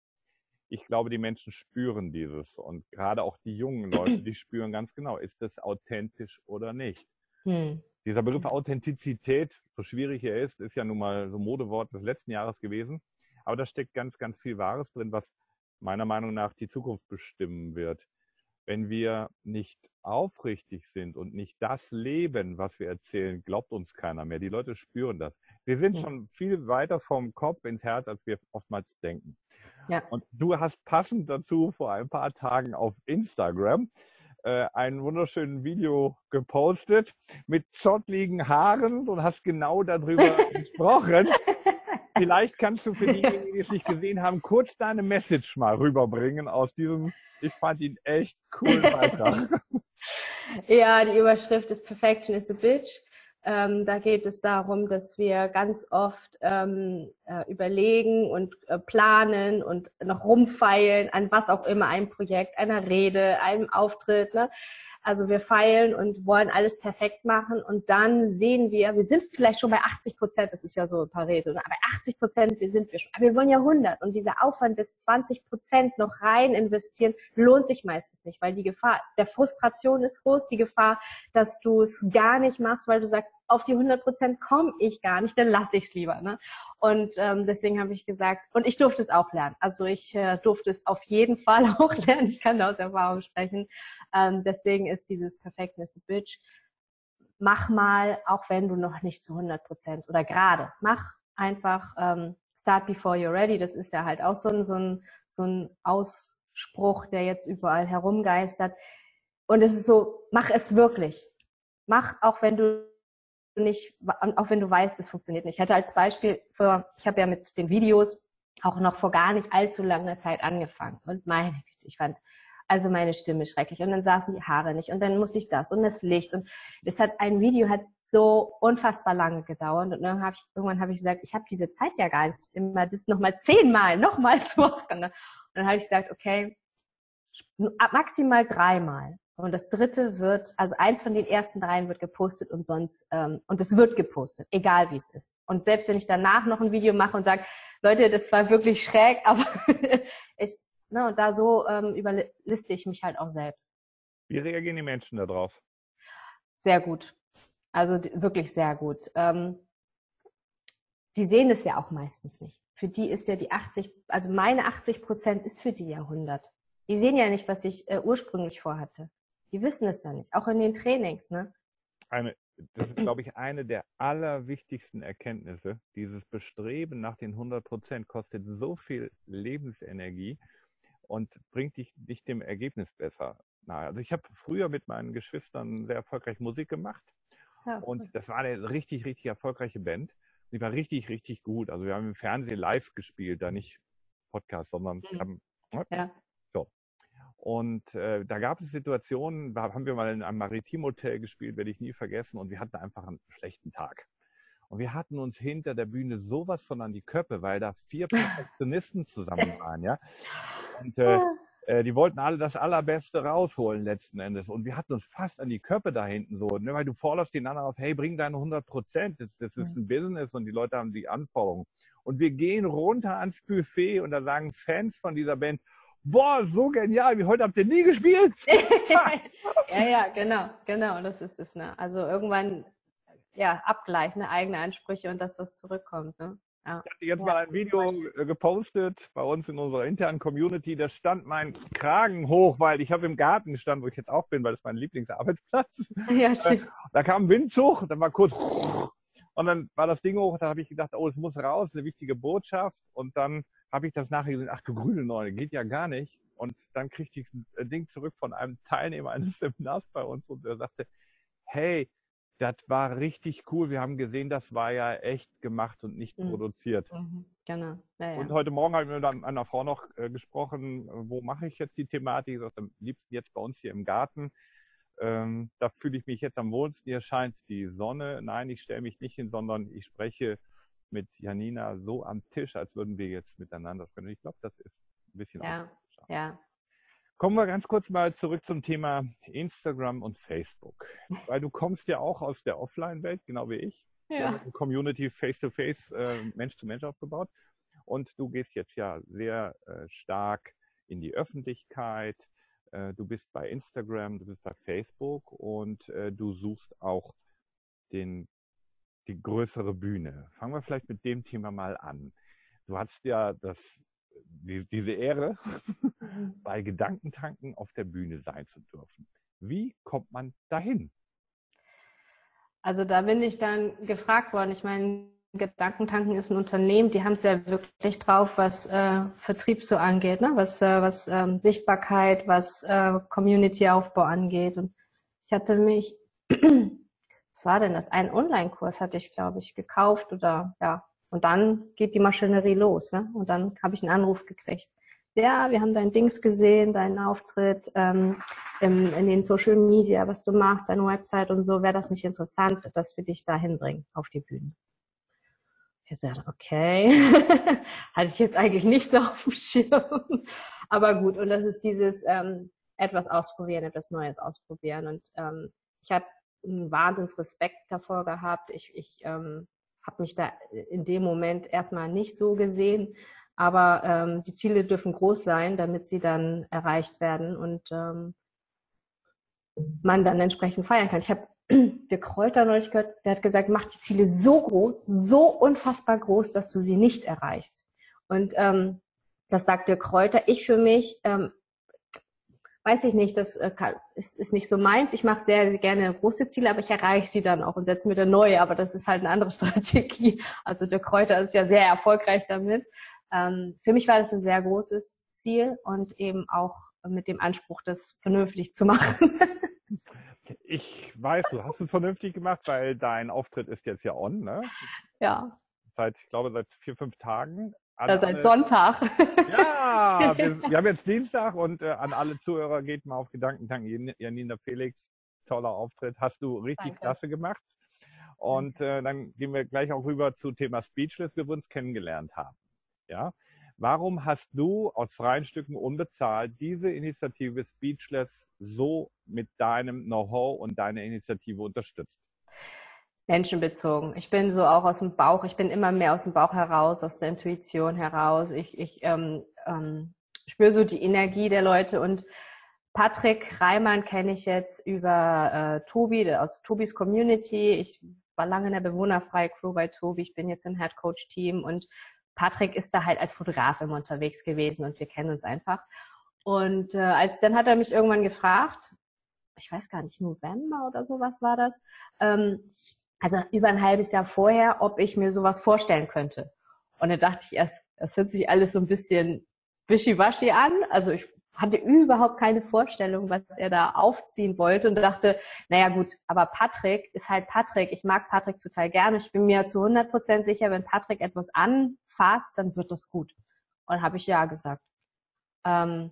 Ich glaube, die Menschen spüren dieses und gerade auch die jungen Leute, die spüren ganz genau, ist das authentisch oder nicht. Hm. Dieser Begriff Authentizität, so schwierig er ist, ist ja nun mal so Modewort des letzten Jahres gewesen. Aber da steckt ganz, ganz viel Wahres drin, was meiner Meinung nach die Zukunft bestimmen wird wenn wir nicht aufrichtig sind und nicht das leben, was wir erzählen, glaubt uns keiner mehr. Die Leute spüren das. Sie sind schon viel weiter vom Kopf ins Herz, als wir oftmals denken. Ja. Und du hast passend dazu vor ein paar Tagen auf Instagram äh, ein wunderschönes Video gepostet mit zottligen Haaren und hast genau darüber gesprochen. Vielleicht kannst du für diejenigen, die es nicht gesehen haben, kurz deine Message mal rüberbringen aus diesem, ich fand ihn echt cool Beitrag. ja, die Überschrift ist Perfection is a Bitch. Ähm, da geht es darum, dass wir ganz oft ähm, äh, überlegen und äh, planen und noch rumfeilen an was auch immer, einem Projekt, einer Rede, einem Auftritt. Ne? Also wir feilen und wollen alles perfekt machen und dann sehen wir, wir sind vielleicht schon bei 80 Prozent, das ist ja so Pareto, ne? aber 80 Prozent wir sind wir schon, aber wir wollen ja 100 und dieser Aufwand des 20 Prozent noch rein investieren lohnt sich meistens nicht, weil die Gefahr der Frustration ist groß, die Gefahr, dass du es gar nicht machst, weil du sagst, auf die 100 Prozent komme ich gar nicht, dann lasse ich es lieber. Ne? Und ähm, deswegen habe ich gesagt, und ich durfte es auch lernen. Also ich äh, durfte es auf jeden Fall auch lernen. Ich kann aus Erfahrung sprechen. Ähm, deswegen ist dieses Perfectness Bitch. Mach mal, auch wenn du noch nicht zu 100 Prozent oder gerade, mach einfach ähm, Start before you're ready. Das ist ja halt auch so ein, so ein, so ein Ausspruch, der jetzt überall herumgeistert. Und es ist so, mach es wirklich. Mach, auch wenn du nicht, auch wenn du weißt, es funktioniert nicht. Ich hatte als Beispiel, für, ich habe ja mit den Videos auch noch vor gar nicht allzu langer Zeit angefangen. Und meine Güte, ich fand also meine Stimme schrecklich. Und dann saßen die Haare nicht. Und dann musste ich das und das Licht. Und das hat, ein Video hat so unfassbar lange gedauert. Und dann hab ich, irgendwann habe ich gesagt, ich habe diese Zeit ja gar nicht, immer das nochmal zehnmal, nochmal zu machen. Und dann habe ich gesagt, okay, maximal dreimal. Und das dritte wird, also eins von den ersten dreien wird gepostet und sonst, ähm, und es wird gepostet, egal wie es ist. Und selbst wenn ich danach noch ein Video mache und sage, Leute, das war wirklich schräg, aber ich, ne, und da so ähm, überliste ich mich halt auch selbst. Wie reagieren die Menschen darauf? Sehr gut. Also wirklich sehr gut. Ähm, die sehen es ja auch meistens nicht. Für die ist ja die 80, also meine 80 Prozent ist für die ja 100. Die sehen ja nicht, was ich äh, ursprünglich vorhatte. Die wissen es ja nicht, auch in den Trainings. Ne? Eine, das ist, glaube ich, eine der allerwichtigsten Erkenntnisse. Dieses Bestreben nach den 100 Prozent kostet so viel Lebensenergie und bringt dich nicht dem Ergebnis besser nahe. Also ich habe früher mit meinen Geschwistern sehr erfolgreich Musik gemacht ja, cool. und das war eine richtig, richtig erfolgreiche Band. Die war richtig, richtig gut. Also wir haben im Fernsehen live gespielt, da nicht Podcast, sondern mhm. haben ja. Und äh, da gab es Situationen, da haben wir mal in einem Maritimhotel gespielt, werde ich nie vergessen, und wir hatten einfach einen schlechten Tag. Und wir hatten uns hinter der Bühne sowas von an die Köppe, weil da vier Perfektionisten zusammen waren, ja. Und äh, äh, die wollten alle das Allerbeste rausholen letzten Endes. Und wir hatten uns fast an die Köppe da hinten so, ne, weil du forderst den anderen auf, hey, bring deine 100 Prozent. Das, das ist ein Business und die Leute haben die Anforderungen. Und wir gehen runter ans Buffet und da sagen Fans von dieser Band, boah, so genial, wie heute habt ihr nie gespielt. ja, ja, genau, genau, das ist es. Ne? Also irgendwann, ja, abgleichen, ne? eigene Ansprüche und das, was zurückkommt. Ne? Ja. Ich hatte jetzt ja. mal ein Video äh, gepostet bei uns in unserer internen Community. Da stand mein Kragen hoch, weil ich habe im Garten gestanden, wo ich jetzt auch bin, weil das mein Lieblingsarbeitsplatz. Ja, äh, schön. Da kam ein Windzug, dann war kurz und dann war das Ding hoch. Da habe ich gedacht, oh, es muss raus, eine wichtige Botschaft. Und dann habe ich das nachher gesehen, ach du grüne Neune, geht ja gar nicht. Und dann kriegte ich ein Ding zurück von einem Teilnehmer eines Seminars bei uns und der sagte, hey, das war richtig cool. Wir haben gesehen, das war ja echt gemacht und nicht mhm. produziert. Mhm. Genau. Ja, ja. Und heute Morgen habe ich mit einer Frau noch äh, gesprochen, wo mache ich jetzt die Thematik? Ich sagte, am liebsten jetzt bei uns hier im Garten. Ähm, da fühle ich mich jetzt am wohlsten. Hier scheint die Sonne. Nein, ich stelle mich nicht hin, sondern ich spreche mit Janina so am Tisch, als würden wir jetzt miteinander sprechen. Ich glaube, das ist ein bisschen ja, ja. Kommen wir ganz kurz mal zurück zum Thema Instagram und Facebook. Weil du kommst ja auch aus der Offline-Welt, genau wie ich. Ja. Wir haben eine Community face-to-face, äh, Mensch zu Mensch aufgebaut. Und du gehst jetzt ja sehr äh, stark in die Öffentlichkeit. Äh, du bist bei Instagram, du bist bei Facebook und äh, du suchst auch den, die größere Bühne. Fangen wir vielleicht mit dem Thema mal an. Du hast ja das die, diese Ehre, bei Gedankentanken auf der Bühne sein zu dürfen. Wie kommt man dahin? Also da bin ich dann gefragt worden. Ich meine, Gedankentanken ist ein Unternehmen, die haben es ja wirklich drauf, was äh, Vertrieb so angeht, ne? was, äh, was ähm, Sichtbarkeit, was äh, Community-Aufbau angeht. Und ich hatte mich, was war denn das? Ein Online-Kurs hatte ich, glaube ich, gekauft oder ja, und dann geht die Maschinerie los. Ne? Und dann habe ich einen Anruf gekriegt. Ja, wir haben dein Dings gesehen, deinen Auftritt ähm, in, in den Social Media, was du machst, deine Website und so. Wäre das nicht interessant, dass wir dich da hinbringen auf die Bühne? Ich sagte, okay, hatte ich jetzt eigentlich nicht so auf dem Schirm. Aber gut, und das ist dieses ähm, etwas ausprobieren, etwas Neues ausprobieren. Und ähm, ich habe einen Wahnsinns Respekt davor gehabt. Ich, ich ähm, habe mich da in dem Moment erstmal nicht so gesehen. Aber ähm, die Ziele dürfen groß sein, damit sie dann erreicht werden und ähm, man dann entsprechend feiern kann. Ich habe der Kräuter neulich gehört, der hat gesagt, mach die Ziele so groß, so unfassbar groß, dass du sie nicht erreichst. Und ähm, das sagt der Kräuter. Ich für mich ähm, weiß ich nicht, das äh, ist, ist nicht so meins. Ich mache sehr gerne große Ziele, aber ich erreiche sie dann auch und setze mir dann neue. Aber das ist halt eine andere Strategie. Also der Kräuter ist ja sehr erfolgreich damit. Ähm, für mich war das ein sehr großes Ziel und eben auch mit dem Anspruch, das vernünftig zu machen. Ich weiß, du hast es vernünftig gemacht, weil dein Auftritt ist jetzt ja on, ne? Ja. Seit, ich glaube, seit vier, fünf Tagen. Ja, seit alle, Sonntag. Ja, wir, wir, haben jetzt Dienstag und äh, an alle Zuhörer geht mal auf Gedankentanken. Janina Felix, toller Auftritt. Hast du richtig Danke. klasse gemacht. Und äh, dann gehen wir gleich auch rüber zu Thema Speechless, wie wir uns kennengelernt haben. Ja, warum hast du aus freien Stücken unbezahlt diese Initiative Speechless so mit deinem Know-how und deiner Initiative unterstützt? menschenbezogen. Ich bin so auch aus dem Bauch, ich bin immer mehr aus dem Bauch heraus, aus der Intuition heraus. Ich, ich ähm, ähm, spüre so die Energie der Leute und Patrick Reimann kenne ich jetzt über äh, Tobi, aus Tobis Community. Ich war lange in der bewohnerfreie Crew bei Tobi. Ich bin jetzt im Head Coach Team und Patrick ist da halt als Fotograf immer unterwegs gewesen und wir kennen uns einfach. Und äh, als dann hat er mich irgendwann gefragt, ich weiß gar nicht, November oder sowas war das, ähm, also über ein halbes Jahr vorher, ob ich mir sowas vorstellen könnte. Und dann dachte ich erst, das hört sich alles so ein bisschen wischiwaschi an. Also ich hatte überhaupt keine Vorstellung, was er da aufziehen wollte und dachte, naja gut, aber Patrick ist halt Patrick. Ich mag Patrick total gerne. Ich bin mir zu 100 Prozent sicher, wenn Patrick etwas anfasst, dann wird das gut. Und habe ich ja gesagt. Ähm,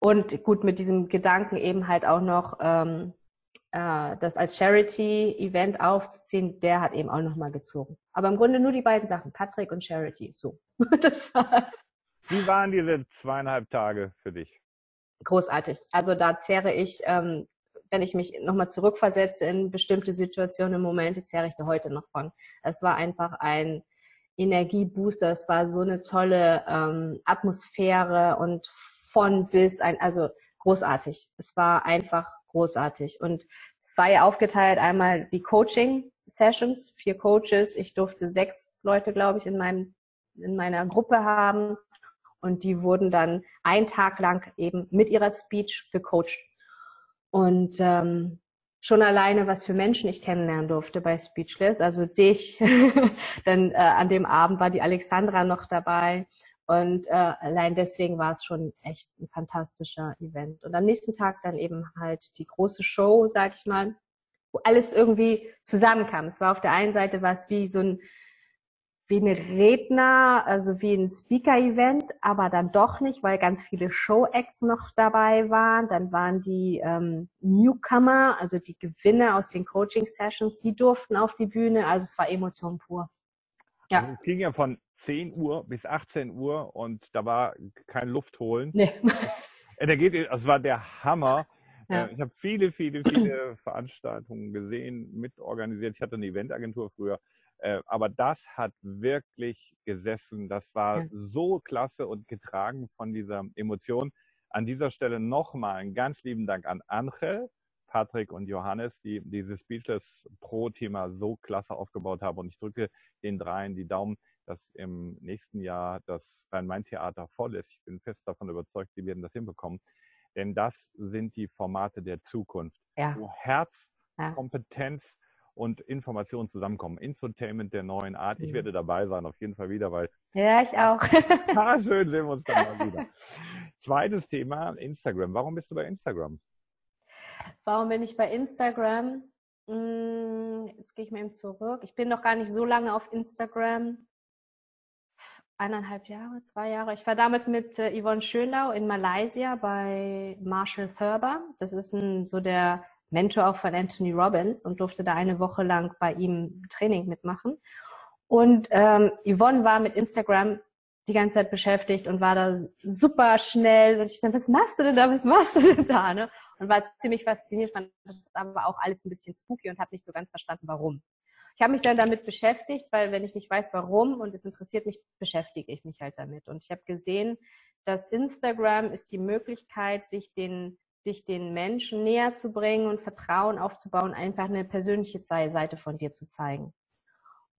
und gut, mit diesem Gedanken eben halt auch noch, ähm, äh, das als Charity-Event aufzuziehen, der hat eben auch nochmal gezogen. Aber im Grunde nur die beiden Sachen, Patrick und Charity. So, das war's. Wie waren diese zweieinhalb Tage für dich? Großartig. Also da zehre ich, ähm, wenn ich mich nochmal zurückversetze in bestimmte Situationen, Momente, zehre ich da heute noch von. Es war einfach ein Energiebooster. Es war so eine tolle ähm, Atmosphäre und von bis ein, also großartig. Es war einfach großartig. Und es war ja aufgeteilt einmal die Coaching-Sessions, vier Coaches. Ich durfte sechs Leute, glaube ich, in meinem, in meiner Gruppe haben. Und die wurden dann einen Tag lang eben mit ihrer Speech gecoacht. Und ähm, schon alleine, was für Menschen ich kennenlernen durfte bei Speechless, also dich. dann äh, an dem Abend war die Alexandra noch dabei. Und äh, allein deswegen war es schon echt ein fantastischer Event. Und am nächsten Tag dann eben halt die große Show, sag ich mal, wo alles irgendwie zusammenkam. Es war auf der einen Seite was wie so ein wie ein Redner, also wie ein Speaker-Event, aber dann doch nicht, weil ganz viele Show-Acts noch dabei waren. Dann waren die ähm, Newcomer, also die Gewinner aus den Coaching-Sessions, die durften auf die Bühne. Also es war Emotion pur. Ja. Also es ging ja von 10 Uhr bis 18 Uhr und da war kein Luft holen. Nee. Da geht, es war der Hammer. Ja. Äh, ich habe viele, viele, viele Veranstaltungen gesehen, mitorganisiert. Ich hatte eine Eventagentur früher. Äh, aber das hat wirklich gesessen. Das war ja. so klasse und getragen von dieser Emotion. An dieser Stelle nochmal einen ganz lieben Dank an Angel, Patrick und Johannes, die dieses Speechless Pro-Thema so klasse aufgebaut haben. Und ich drücke den dreien die Daumen dass im nächsten Jahr das Rhein-Main-Theater voll ist. Ich bin fest davon überzeugt, sie werden das hinbekommen. Denn das sind die Formate der Zukunft, ja. wo Herz, ja. Kompetenz und Information zusammenkommen. Infotainment der neuen Art. Ich werde dabei sein, auf jeden Fall wieder, weil. Ja, ich auch. ah, schön sehen wir uns dann mal wieder. Zweites Thema, Instagram. Warum bist du bei Instagram? Warum bin ich bei Instagram? Hm, jetzt gehe ich mal eben zurück. Ich bin noch gar nicht so lange auf Instagram eineinhalb Jahre, zwei Jahre. Ich war damals mit äh, Yvonne Schönlau in Malaysia bei Marshall Thurber. Das ist ein, so der Mentor auch von Anthony Robbins und durfte da eine Woche lang bei ihm Training mitmachen. Und ähm, Yvonne war mit Instagram die ganze Zeit beschäftigt und war da super schnell. Und ich dachte, was machst du denn da? Was machst du denn da? Ne? Und war ziemlich fasziniert, fand das aber auch alles ein bisschen spooky und habe nicht so ganz verstanden, warum. Ich habe mich dann damit beschäftigt, weil wenn ich nicht weiß, warum und es interessiert mich, beschäftige ich mich halt damit. Und ich habe gesehen, dass Instagram ist die Möglichkeit, sich den, sich den Menschen näher zu bringen und Vertrauen aufzubauen, einfach eine persönliche Seite von dir zu zeigen.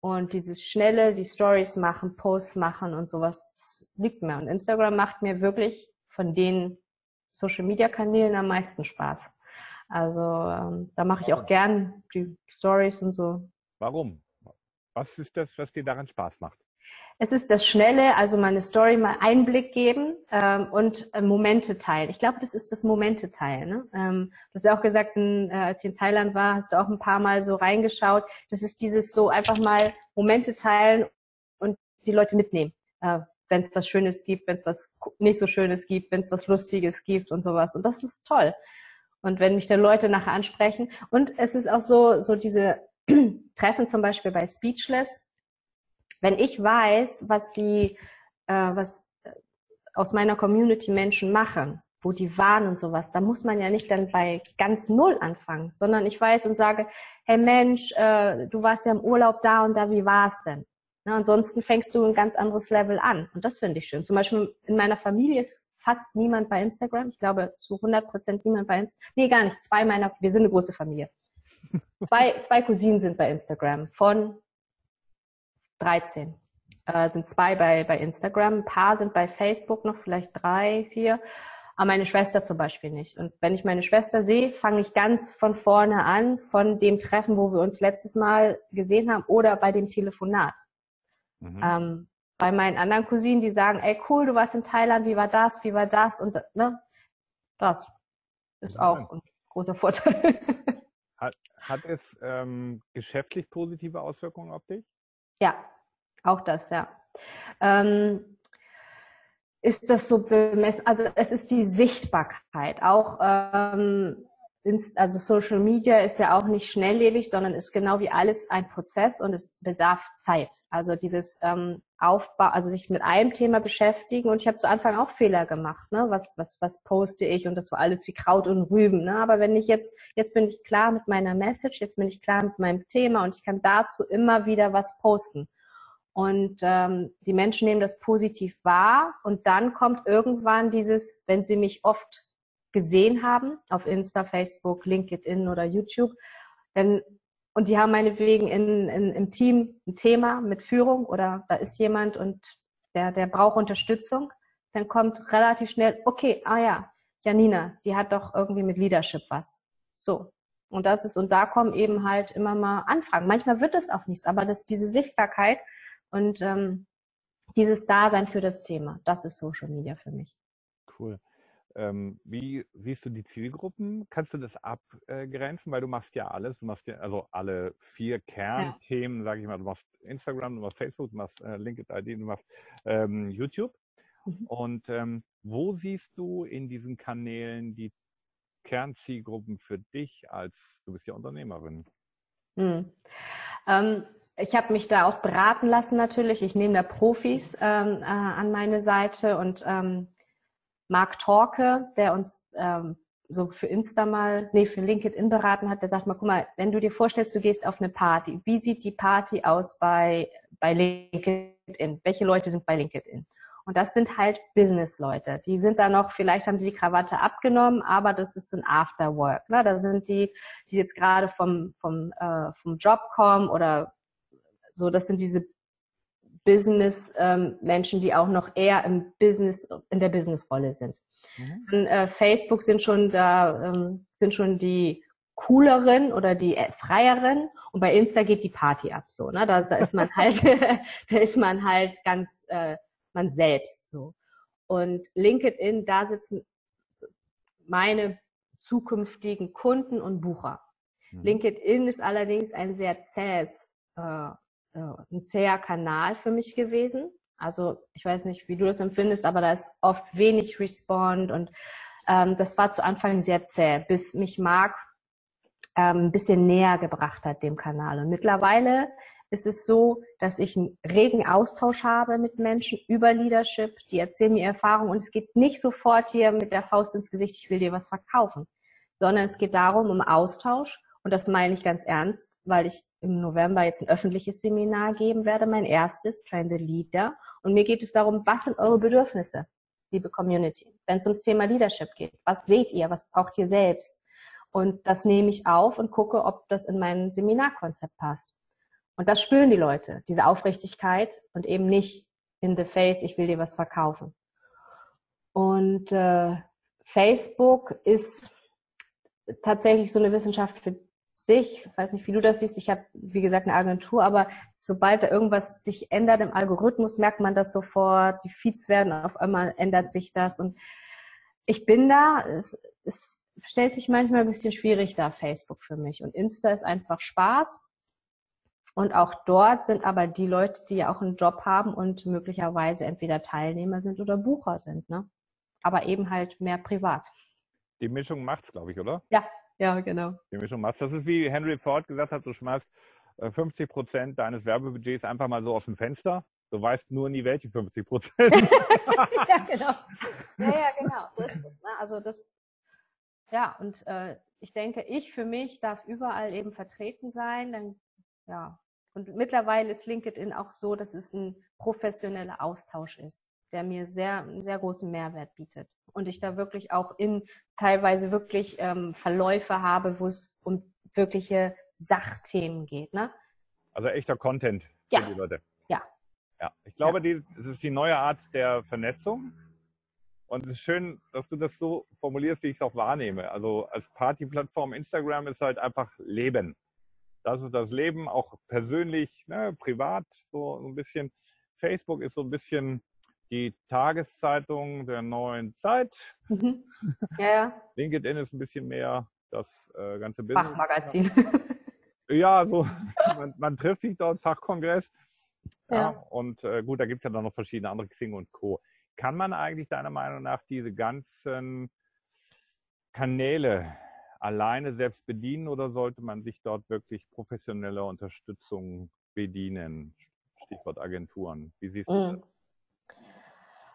Und dieses schnelle, die Stories machen, Posts machen und sowas, liegt mir. Und Instagram macht mir wirklich von den Social Media Kanälen am meisten Spaß. Also ähm, da mache ich auch gern die Stories und so. Warum? Was ist das, was dir daran Spaß macht? Es ist das Schnelle, also meine Story mal Einblick geben ähm, und äh, Momente teilen. Ich glaube, das ist das Momente teilen. Ne? Ähm, du hast ja auch gesagt, in, äh, als ich in Thailand war, hast du auch ein paar Mal so reingeschaut. Das ist dieses so einfach mal Momente teilen und die Leute mitnehmen. Äh, wenn es was Schönes gibt, wenn es was nicht so Schönes gibt, wenn es was Lustiges gibt und sowas. Und das ist toll. Und wenn mich dann Leute nachher ansprechen. Und es ist auch so, so diese Treffen zum Beispiel bei Speechless, wenn ich weiß, was die, äh, was äh, aus meiner Community Menschen machen, wo die waren und sowas, da muss man ja nicht dann bei ganz Null anfangen, sondern ich weiß und sage, hey Mensch, äh, du warst ja im Urlaub da und da, wie war es denn? Na, ansonsten fängst du ein ganz anderes Level an und das finde ich schön. Zum Beispiel in meiner Familie ist fast niemand bei Instagram. Ich glaube zu 100 Prozent niemand bei Instagram. Nee, gar nicht. Zwei meiner, wir sind eine große Familie. Zwei, zwei Cousinen sind bei Instagram von 13. Äh, sind zwei bei, bei Instagram, ein paar sind bei Facebook noch, vielleicht drei, vier. Aber meine Schwester zum Beispiel nicht. Und wenn ich meine Schwester sehe, fange ich ganz von vorne an, von dem Treffen, wo wir uns letztes Mal gesehen haben, oder bei dem Telefonat. Mhm. Ähm, bei meinen anderen Cousinen, die sagen, ey cool, du warst in Thailand, wie war das, wie war das? Und ne, das ist auch ein großer Vorteil. Hat, hat es ähm, geschäftlich positive Auswirkungen auf dich? Ja, auch das, ja. Ähm, ist das so bemessen? Also es ist die Sichtbarkeit. Auch ähm, also Social Media ist ja auch nicht schnelllebig, sondern ist genau wie alles ein Prozess und es bedarf Zeit. Also dieses ähm, Aufbau, also sich mit einem Thema beschäftigen. Und ich habe zu Anfang auch Fehler gemacht. Ne? Was, was, was poste ich? Und das war alles wie Kraut und Rüben. Ne? Aber wenn ich jetzt, jetzt bin ich klar mit meiner Message, jetzt bin ich klar mit meinem Thema und ich kann dazu immer wieder was posten. Und ähm, die Menschen nehmen das positiv wahr und dann kommt irgendwann dieses, wenn sie mich oft gesehen haben, auf Insta, Facebook, LinkedIn oder YouTube. Denn, und die haben meinetwegen in, in, im Team ein Thema mit Führung oder da ist jemand und der, der braucht Unterstützung. Dann kommt relativ schnell, okay, ah ja, Janina, die hat doch irgendwie mit Leadership was. So. Und das ist, und da kommen eben halt immer mal Anfragen. Manchmal wird es auch nichts, aber das, diese Sichtbarkeit und ähm, dieses Dasein für das Thema, das ist Social Media für mich. Cool. Ähm, wie siehst du die Zielgruppen? Kannst du das abgrenzen? Weil du machst ja alles. Du machst ja also alle vier Kernthemen, ja. sage ich mal. Du machst Instagram, du machst Facebook, du machst äh, LinkedIn, du machst ähm, YouTube. Mhm. Und ähm, wo siehst du in diesen Kanälen die Kernzielgruppen für dich als, du bist ja Unternehmerin? Mhm. Ähm, ich habe mich da auch beraten lassen natürlich. Ich nehme da Profis ähm, äh, an meine Seite und ähm, Marc Torke, der uns ähm, so für Insta mal, nee, für LinkedIn beraten hat, der sagt mal, guck mal, wenn du dir vorstellst, du gehst auf eine Party, wie sieht die Party aus bei, bei LinkedIn? Welche Leute sind bei LinkedIn? Und das sind halt Business-Leute. Die sind da noch, vielleicht haben sie die Krawatte abgenommen, aber das ist so ein Afterwork. Ne? Da sind die, die jetzt gerade vom, vom, äh, vom Job kommen oder so, das sind diese Business-Menschen, ähm, die auch noch eher im Business, in der Business-Rolle sind. Mhm. Dann, äh, Facebook sind schon da, ähm, sind schon die cooleren oder die äh, freieren und bei Insta geht die Party ab so, ne? Da, da ist man halt, da ist man halt ganz äh, man selbst so. Und LinkedIn, da sitzen meine zukünftigen Kunden und Bucher. Mhm. LinkedIn ist allerdings ein sehr zähes äh, äh, ein zäher Kanal für mich gewesen. Also ich weiß nicht, wie du das empfindest, aber da ist oft wenig Respond und ähm, das war zu Anfang sehr zäh, bis mich Marc ähm, ein bisschen näher gebracht hat dem Kanal. Und mittlerweile ist es so, dass ich einen regen Austausch habe mit Menschen über Leadership, die erzählen mir Erfahrungen und es geht nicht sofort hier mit der Faust ins Gesicht, ich will dir was verkaufen, sondern es geht darum, um Austausch und das meine ich ganz ernst, weil ich im November jetzt ein öffentliches Seminar geben werde, mein erstes, Train the Leader. Und mir geht es darum, was sind eure Bedürfnisse, liebe Community, wenn es ums Thema Leadership geht. Was seht ihr? Was braucht ihr selbst? Und das nehme ich auf und gucke, ob das in mein Seminarkonzept passt. Und das spüren die Leute, diese Aufrichtigkeit und eben nicht in the face, ich will dir was verkaufen. Und äh, Facebook ist tatsächlich so eine Wissenschaft für sich, ich weiß nicht, wie du das siehst, ich habe, wie gesagt, eine Agentur, aber sobald da irgendwas sich ändert im Algorithmus, merkt man das sofort, die Feeds werden auf einmal, ändert sich das und ich bin da, es, es stellt sich manchmal ein bisschen schwierig da, Facebook für mich und Insta ist einfach Spaß und auch dort sind aber die Leute, die ja auch einen Job haben und möglicherweise entweder Teilnehmer sind oder Bucher sind, ne? aber eben halt mehr privat. Die Mischung macht's, glaube ich, oder? Ja, ja, genau. Die Mischung machst. Das ist wie Henry Ford gesagt hat, du schmeißt 50 äh, Prozent deines Werbebudgets einfach mal so aus dem Fenster. Du weißt nur nie welche 50 Prozent. ja, genau. Ja, ja, genau. So ist es. Ne? Also das, ja, und äh, ich denke, ich für mich darf überall eben vertreten sein. Dann, ja. Und mittlerweile ist LinkedIn auch so, dass es ein professioneller Austausch ist, der mir sehr, einen sehr großen Mehrwert bietet und ich da wirklich auch in teilweise wirklich ähm, Verläufe habe, wo es um wirkliche Sachthemen geht. Ne? Also echter Content für ja. die Leute. Ja. Ja, ich glaube, ja. es ist die neue Art der Vernetzung. Und es ist schön, dass du das so formulierst, wie ich es auch wahrnehme. Also als Partyplattform Instagram ist halt einfach Leben. Das ist das Leben, auch persönlich, ne, privat, so ein bisschen. Facebook ist so ein bisschen die Tageszeitung der neuen Zeit. Mhm. Ja, ja. LinkedIn ist ein bisschen mehr das äh, ganze Business. Fachmagazin. Ja, so man, man, trifft sich dort, Fachkongress. Ja. ja und äh, gut, da gibt es ja dann noch verschiedene andere Xing und Co. Kann man eigentlich deiner Meinung nach diese ganzen Kanäle alleine selbst bedienen oder sollte man sich dort wirklich professioneller Unterstützung bedienen? Stichwort Agenturen. Wie siehst du mm. das?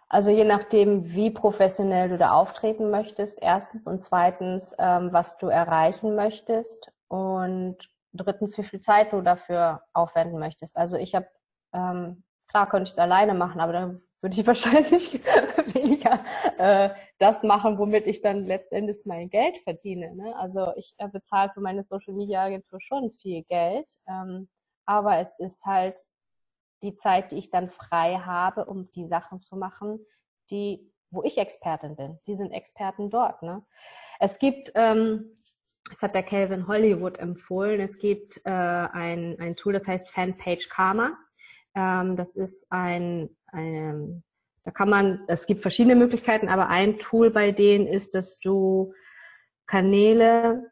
Also je nachdem, wie professionell du da auftreten möchtest, erstens und zweitens, ähm, was du erreichen möchtest und drittens, wie viel Zeit du dafür aufwenden möchtest. Also ich habe, ähm, klar könnte ich es alleine machen, aber dann würde ich wahrscheinlich weniger äh, das machen, womit ich dann letztendlich mein Geld verdiene. Ne? Also ich äh, bezahle für meine Social Media Agentur schon viel Geld, ähm, aber es ist halt die Zeit, die ich dann frei habe, um die Sachen zu machen, die, wo ich Expertin bin. Die sind Experten dort. Ne? Es gibt, ähm, das hat der Calvin Hollywood empfohlen, es gibt äh, ein, ein Tool, das heißt Fanpage Karma. Ähm, das ist ein, ein, da kann man, es gibt verschiedene Möglichkeiten, aber ein Tool bei denen ist, dass du Kanäle,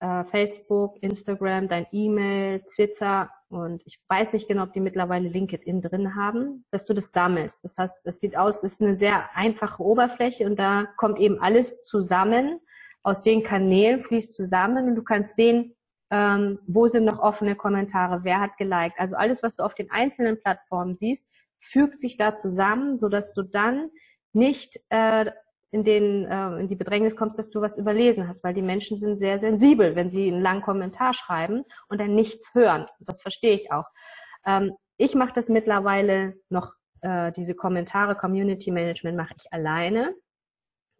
äh, Facebook, Instagram, dein E-Mail, Twitter und ich weiß nicht genau, ob die mittlerweile LinkedIn drin haben, dass du das sammelst. Das heißt, es sieht aus, es ist eine sehr einfache Oberfläche und da kommt eben alles zusammen. Aus den Kanälen fließt zusammen und du kannst sehen, ähm, wo sind noch offene Kommentare, wer hat geliked. Also alles, was du auf den einzelnen Plattformen siehst, fügt sich da zusammen, so dass du dann nicht äh, in, den, äh, in die Bedrängnis kommst, dass du was überlesen hast, weil die Menschen sind sehr sensibel, wenn sie einen langen Kommentar schreiben und dann nichts hören. Das verstehe ich auch. Ähm, ich mache das mittlerweile noch, äh, diese Kommentare, Community Management mache ich alleine.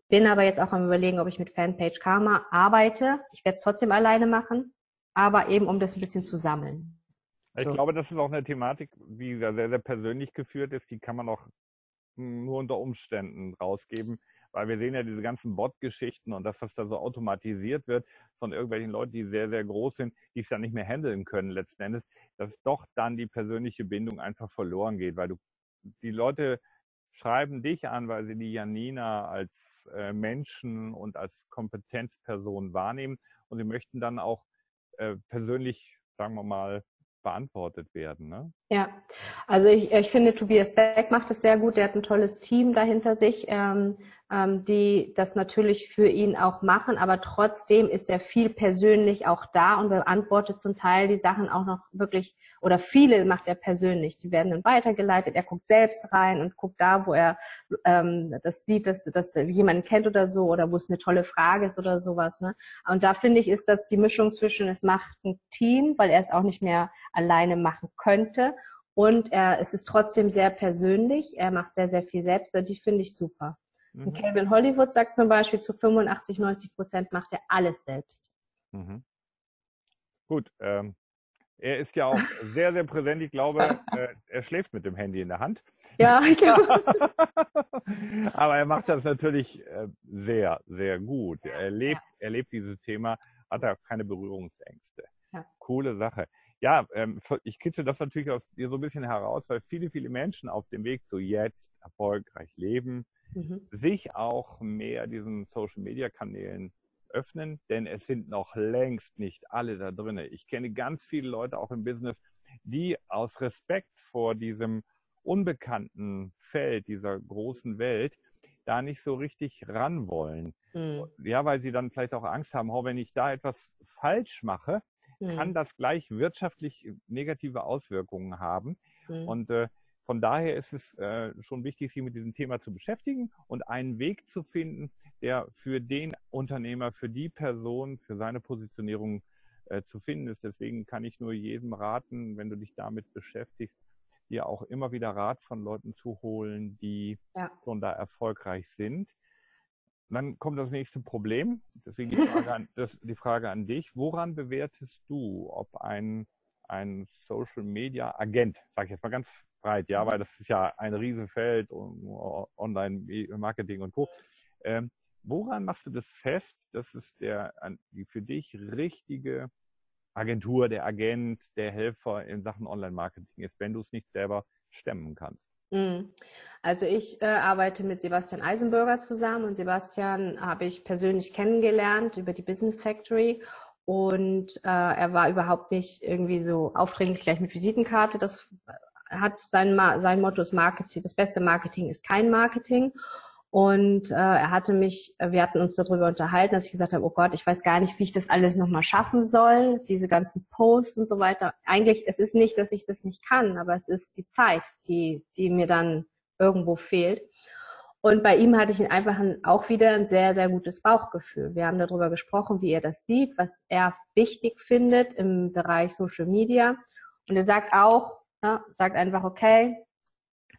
Bin aber jetzt auch am überlegen, ob ich mit Fanpage Karma arbeite. Ich werde es trotzdem alleine machen, aber eben um das ein bisschen zu sammeln. Ich so. glaube, das ist auch eine Thematik, die sehr, sehr persönlich geführt ist. Die kann man auch nur unter Umständen rausgeben weil wir sehen ja diese ganzen Bot-Geschichten und das, was da so automatisiert wird von irgendwelchen Leuten, die sehr, sehr groß sind, die es dann nicht mehr handeln können letzten Endes, dass doch dann die persönliche Bindung einfach verloren geht, weil du, die Leute schreiben dich an, weil sie die Janina als äh, Menschen und als Kompetenzperson wahrnehmen und sie möchten dann auch äh, persönlich, sagen wir mal, beantwortet werden. Ne? Ja, also ich, ich finde, Tobias Beck macht es sehr gut. Der hat ein tolles Team dahinter sich. Ähm, ähm, die das natürlich für ihn auch machen, aber trotzdem ist er viel persönlich auch da und beantwortet zum Teil die Sachen auch noch wirklich oder viele macht er persönlich. Die werden dann weitergeleitet. Er guckt selbst rein und guckt da, wo er ähm, das sieht, dass, dass jemanden kennt oder so oder wo es eine tolle Frage ist oder sowas. Ne? Und da finde ich, ist das die Mischung zwischen, es macht ein Team, weil er es auch nicht mehr alleine machen könnte und er, es ist trotzdem sehr persönlich. Er macht sehr, sehr viel selbst. Die finde ich super. Mhm. Und Calvin Hollywood sagt zum Beispiel, zu 85, 90 Prozent macht er alles selbst. Mhm. Gut, ähm, er ist ja auch sehr, sehr präsent. Ich glaube, äh, er schläft mit dem Handy in der Hand. Ja, genau. Aber er macht das natürlich äh, sehr, sehr gut. Er lebt, ja. er lebt dieses Thema, hat er keine Berührungsängste. Ja. Coole Sache. Ja, ähm, ich kitzel das natürlich aus dir so ein bisschen heraus, weil viele, viele Menschen auf dem Weg zu jetzt erfolgreich leben, mhm. sich auch mehr diesen Social-Media-Kanälen öffnen, denn es sind noch längst nicht alle da drin. Ich kenne ganz viele Leute auch im Business, die aus Respekt vor diesem unbekannten Feld, dieser großen Welt, da nicht so richtig ran wollen. Mhm. Ja, weil sie dann vielleicht auch Angst haben, oh, wenn ich da etwas falsch mache, mhm. kann das gleich wirtschaftlich negative Auswirkungen haben. Mhm. Und äh, von daher ist es äh, schon wichtig, sich mit diesem Thema zu beschäftigen und einen Weg zu finden, der für den Unternehmer, für die Person, für seine Positionierung äh, zu finden ist. Deswegen kann ich nur jedem raten, wenn du dich damit beschäftigst, dir auch immer wieder Rat von Leuten zu holen, die ja. schon da erfolgreich sind. Dann kommt das nächste Problem. Deswegen die Frage an, das, die Frage an dich. Woran bewertest du, ob ein, ein Social Media Agent, sage ich jetzt mal ganz breit, ja, weil das ist ja ein Riesenfeld, Online-Marketing und Co. Ähm, woran machst du das fest, dass es der die für dich richtige Agentur, der Agent, der Helfer in Sachen Online-Marketing ist, wenn du es nicht selber stemmen kannst? Mhm. Also ich äh, arbeite mit Sebastian Eisenberger zusammen und Sebastian habe ich persönlich kennengelernt über die Business Factory und äh, er war überhaupt nicht irgendwie so aufdringlich gleich mit Visitenkarte. Das hat sein, sein Motto ist Marketing. Das beste Marketing ist kein Marketing. Und äh, er hatte mich, wir hatten uns darüber unterhalten, dass ich gesagt habe, oh Gott, ich weiß gar nicht, wie ich das alles nochmal schaffen soll, diese ganzen Posts und so weiter. Eigentlich, es ist nicht, dass ich das nicht kann, aber es ist die Zeit, die, die mir dann irgendwo fehlt. Und bei ihm hatte ich einfach ein, auch wieder ein sehr, sehr gutes Bauchgefühl. Wir haben darüber gesprochen, wie er das sieht, was er wichtig findet im Bereich Social Media. Und er sagt auch, ja, sagt einfach, okay,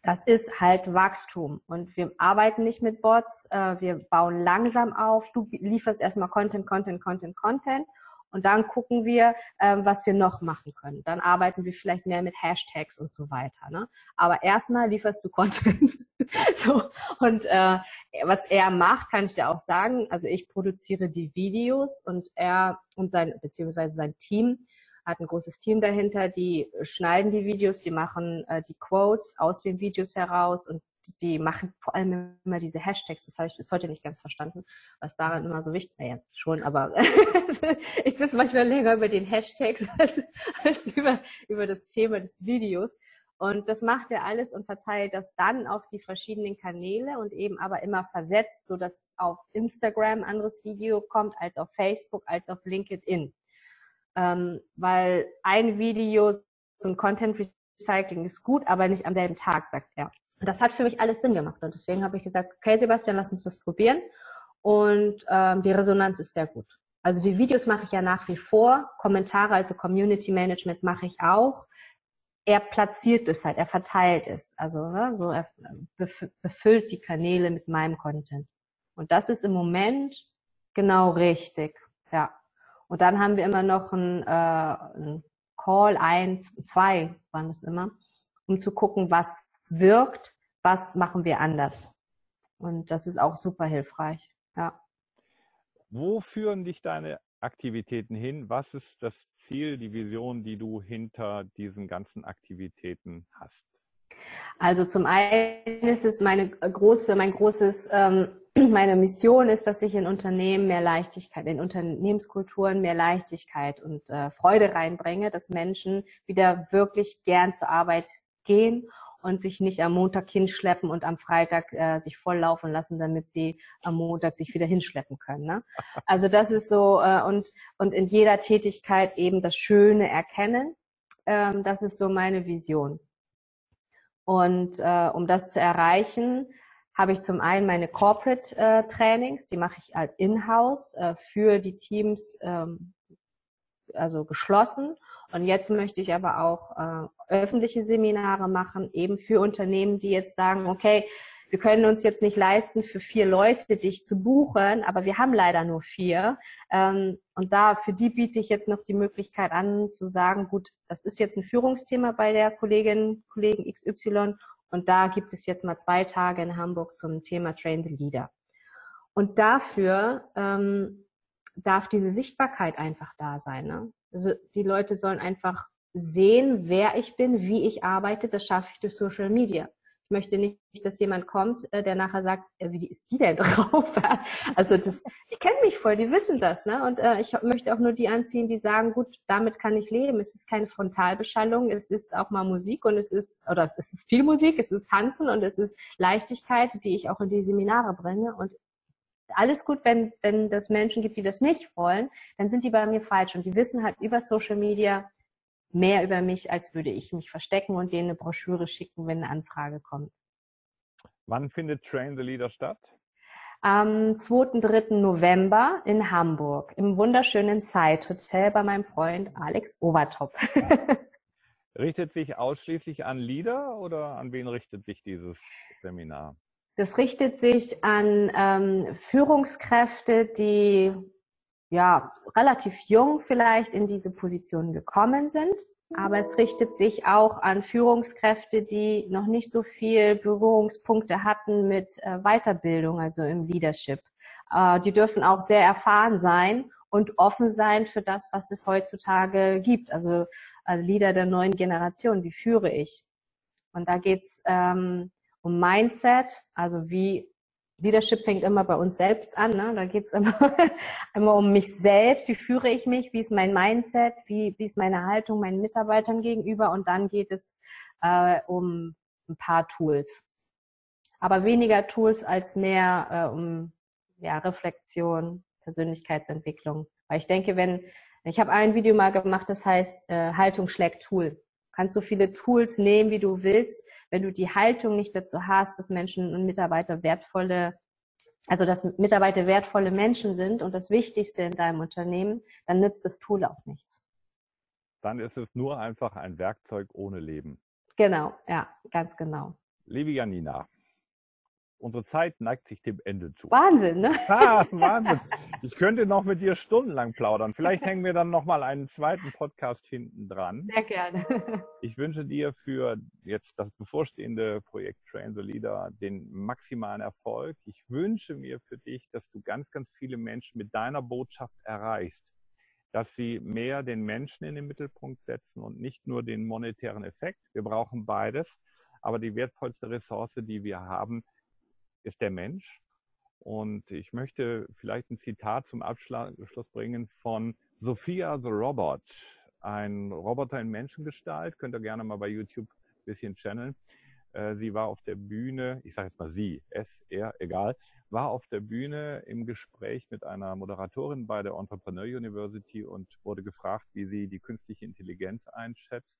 das ist halt Wachstum. Und wir arbeiten nicht mit Bots, äh, wir bauen langsam auf. Du lieferst erstmal Content, Content, Content, Content. Und dann gucken wir, ähm, was wir noch machen können. Dann arbeiten wir vielleicht mehr mit Hashtags und so weiter. Ne? Aber erstmal lieferst du Content. so. Und äh, was er macht, kann ich dir auch sagen. Also ich produziere die Videos und er und sein, beziehungsweise sein Team hat ein großes Team dahinter, die schneiden die Videos, die machen äh, die Quotes aus den Videos heraus und die machen vor allem immer diese Hashtags. Das habe ich bis heute nicht ganz verstanden, was daran immer so wichtig, naja, schon, aber ich sitze manchmal länger über den Hashtags als, als über, über das Thema des Videos. Und das macht er alles und verteilt das dann auf die verschiedenen Kanäle und eben aber immer versetzt, so dass auf Instagram anderes Video kommt, als auf Facebook, als auf LinkedIn ähm, weil ein Video, ein Content Recycling ist gut, aber nicht am selben Tag, sagt er. Und das hat für mich alles Sinn gemacht. Und deswegen habe ich gesagt, okay, Sebastian, lass uns das probieren. Und ähm, die Resonanz ist sehr gut. Also die Videos mache ich ja nach wie vor. Kommentare, also Community Management mache ich auch. Er platziert es halt, er verteilt es. Also ne, so er befüllt die Kanäle mit meinem Content. Und das ist im Moment genau richtig. Ja. Und dann haben wir immer noch ein, äh, ein Call, eins, zwei waren das immer, um zu gucken, was wirkt, was machen wir anders. Und das ist auch super hilfreich. Ja. Wo führen dich deine Aktivitäten hin? Was ist das Ziel, die Vision, die du hinter diesen ganzen Aktivitäten hast? Also zum einen ist es meine große, mein großes, ähm, meine Mission ist, dass ich in Unternehmen mehr Leichtigkeit, in Unternehmenskulturen mehr Leichtigkeit und äh, Freude reinbringe, dass Menschen wieder wirklich gern zur Arbeit gehen und sich nicht am Montag hinschleppen und am Freitag äh, sich volllaufen lassen, damit sie am Montag sich wieder hinschleppen können. Ne? Also das ist so äh, und und in jeder Tätigkeit eben das Schöne erkennen. Ähm, das ist so meine Vision. Und äh, um das zu erreichen, habe ich zum einen meine Corporate äh, Trainings, die mache ich halt in-house äh, für die Teams, ähm, also geschlossen. Und jetzt möchte ich aber auch äh, öffentliche Seminare machen, eben für Unternehmen, die jetzt sagen, okay, wir können uns jetzt nicht leisten, für vier Leute dich zu buchen, aber wir haben leider nur vier. Ähm, und da, für die biete ich jetzt noch die Möglichkeit an, zu sagen, gut, das ist jetzt ein Führungsthema bei der Kollegin, Kollegen XY und da gibt es jetzt mal zwei Tage in Hamburg zum Thema Train the Leader. Und dafür ähm, darf diese Sichtbarkeit einfach da sein. Ne? Also die Leute sollen einfach sehen, wer ich bin, wie ich arbeite. Das schaffe ich durch Social Media. Ich möchte nicht, dass jemand kommt, äh, der nachher sagt, äh, wie ist die denn drauf? also das, die kennen mich voll, die wissen das, ne? Und äh, ich möchte auch nur die anziehen, die sagen, gut, damit kann ich leben. Es ist keine Frontalbeschallung, es ist auch mal Musik und es ist, oder es ist viel Musik, es ist Tanzen und es ist Leichtigkeit, die ich auch in die Seminare bringe. Und alles gut, wenn, wenn das Menschen gibt, die das nicht wollen, dann sind die bei mir falsch. Und die wissen halt über Social Media, mehr über mich, als würde ich mich verstecken und denen eine Broschüre schicken, wenn eine Anfrage kommt. Wann findet Train the Leader statt? Am 2. 3. November in Hamburg im wunderschönen Zeit Hotel bei meinem Freund Alex Overtop. richtet sich ausschließlich an Leader oder an wen richtet sich dieses Seminar? Das richtet sich an ähm, Führungskräfte, die ja, relativ jung vielleicht in diese Position gekommen sind. Aber es richtet sich auch an Führungskräfte, die noch nicht so viel Berührungspunkte hatten mit äh, Weiterbildung, also im Leadership. Äh, die dürfen auch sehr erfahren sein und offen sein für das, was es heutzutage gibt. Also als Leader der neuen Generation, wie führe ich? Und da geht's ähm, um Mindset, also wie Leadership fängt immer bei uns selbst an. Ne? Da geht es immer, immer um mich selbst. Wie führe ich mich? Wie ist mein Mindset? Wie, wie ist meine Haltung meinen Mitarbeitern gegenüber? Und dann geht es äh, um ein paar Tools. aber weniger Tools als mehr äh, um ja, Reflexion, Persönlichkeitsentwicklung. Weil ich denke, wenn, ich habe ein Video mal gemacht, das heißt äh, Haltung schlägt Tool. Du kannst so viele Tools nehmen, wie du willst. Wenn du die Haltung nicht dazu hast, dass Menschen und Mitarbeiter wertvolle, also dass Mitarbeiter wertvolle Menschen sind und das Wichtigste in deinem Unternehmen, dann nützt das Tool auch nichts. Dann ist es nur einfach ein Werkzeug ohne Leben. Genau, ja, ganz genau. Liebe Janina, unsere Zeit neigt sich dem Ende zu. Wahnsinn, ne? Ah, Wahnsinn. Ich könnte noch mit dir stundenlang plaudern. Vielleicht hängen wir dann nochmal einen zweiten Podcast hinten dran. Sehr gerne. Ich wünsche dir für jetzt das bevorstehende Projekt Train the Leader den maximalen Erfolg. Ich wünsche mir für dich, dass du ganz, ganz viele Menschen mit deiner Botschaft erreichst dass sie mehr den Menschen in den Mittelpunkt setzen und nicht nur den monetären Effekt. Wir brauchen beides. Aber die wertvollste Ressource, die wir haben, ist der Mensch. Und ich möchte vielleicht ein Zitat zum Abschluss bringen von Sophia the Robot, ein Roboter in Menschengestalt. Könnt ihr gerne mal bei YouTube ein bisschen channeln. Äh, sie war auf der Bühne, ich sage jetzt mal sie, es, er, egal, war auf der Bühne im Gespräch mit einer Moderatorin bei der Entrepreneur University und wurde gefragt, wie sie die künstliche Intelligenz einschätzt.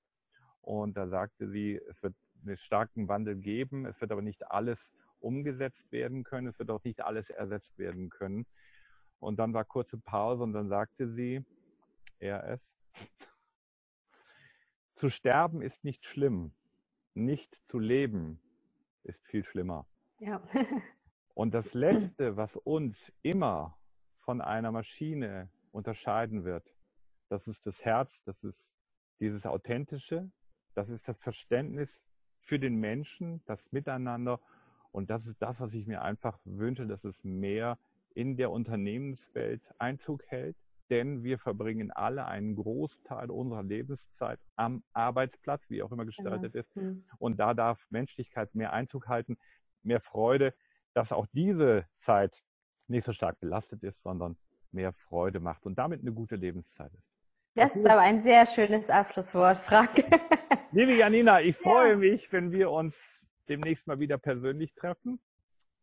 Und da sagte sie, es wird einen starken Wandel geben, es wird aber nicht alles umgesetzt werden können, es wird auch nicht alles ersetzt werden können. Und dann war kurze Pause und dann sagte sie, er es, zu sterben ist nicht schlimm, nicht zu leben ist viel schlimmer. Ja. Und das Letzte, was uns immer von einer Maschine unterscheiden wird, das ist das Herz, das ist dieses Authentische, das ist das Verständnis für den Menschen, das Miteinander. Und das ist das, was ich mir einfach wünsche, dass es mehr in der Unternehmenswelt Einzug hält. Denn wir verbringen alle einen Großteil unserer Lebenszeit am Arbeitsplatz, wie auch immer gestaltet genau. ist. Mhm. Und da darf Menschlichkeit mehr Einzug halten, mehr Freude, dass auch diese Zeit nicht so stark belastet ist, sondern mehr Freude macht und damit eine gute Lebenszeit ist. Das ist aber ein sehr schönes Abschlusswort, Frank. Liebe Janina, ich freue ja. mich, wenn wir uns demnächst mal wieder persönlich treffen.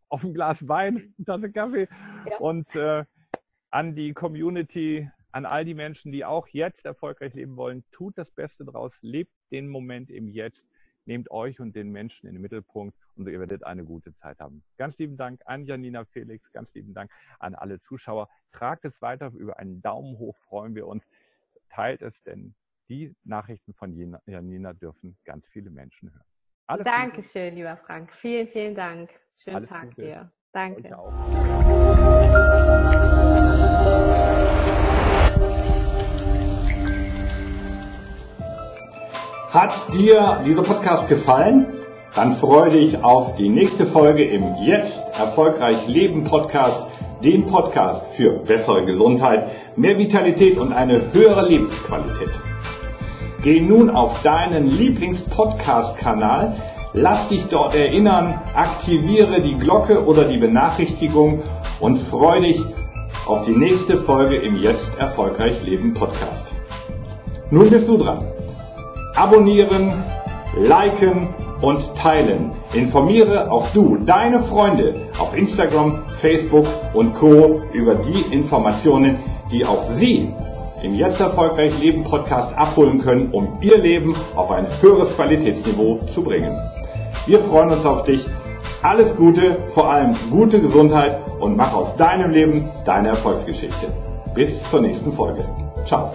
Auf ein Glas Wein, eine Tasse Kaffee. Ja. Und äh, an die Community, an all die Menschen, die auch jetzt erfolgreich leben wollen, tut das Beste draus, lebt den Moment im Jetzt Nehmt euch und den Menschen in den Mittelpunkt und ihr werdet eine gute Zeit haben. Ganz lieben Dank an Janina Felix, ganz lieben Dank an alle Zuschauer. Tragt es weiter, über einen Daumen hoch freuen wir uns. Teilt es, denn die Nachrichten von Janina dürfen ganz viele Menschen hören. Alles Dankeschön, Gute. lieber Frank. Vielen, vielen Dank. Schönen Alles Tag Gute. dir. Danke. Hat dir dieser Podcast gefallen? Dann freue dich auf die nächste Folge im Jetzt erfolgreich Leben Podcast, dem Podcast für bessere Gesundheit, mehr Vitalität und eine höhere Lebensqualität. Geh nun auf deinen Lieblings-Podcast-Kanal, lass dich dort erinnern, aktiviere die Glocke oder die Benachrichtigung und freue dich auf die nächste Folge im Jetzt erfolgreich Leben Podcast. Nun bist du dran. Abonnieren, liken und teilen. Informiere auch du deine Freunde auf Instagram, Facebook und Co. über die Informationen, die auch sie im Jetzt erfolgreich Leben Podcast abholen können, um ihr Leben auf ein höheres Qualitätsniveau zu bringen. Wir freuen uns auf dich. Alles Gute, vor allem gute Gesundheit und mach aus deinem Leben deine Erfolgsgeschichte. Bis zur nächsten Folge. Ciao.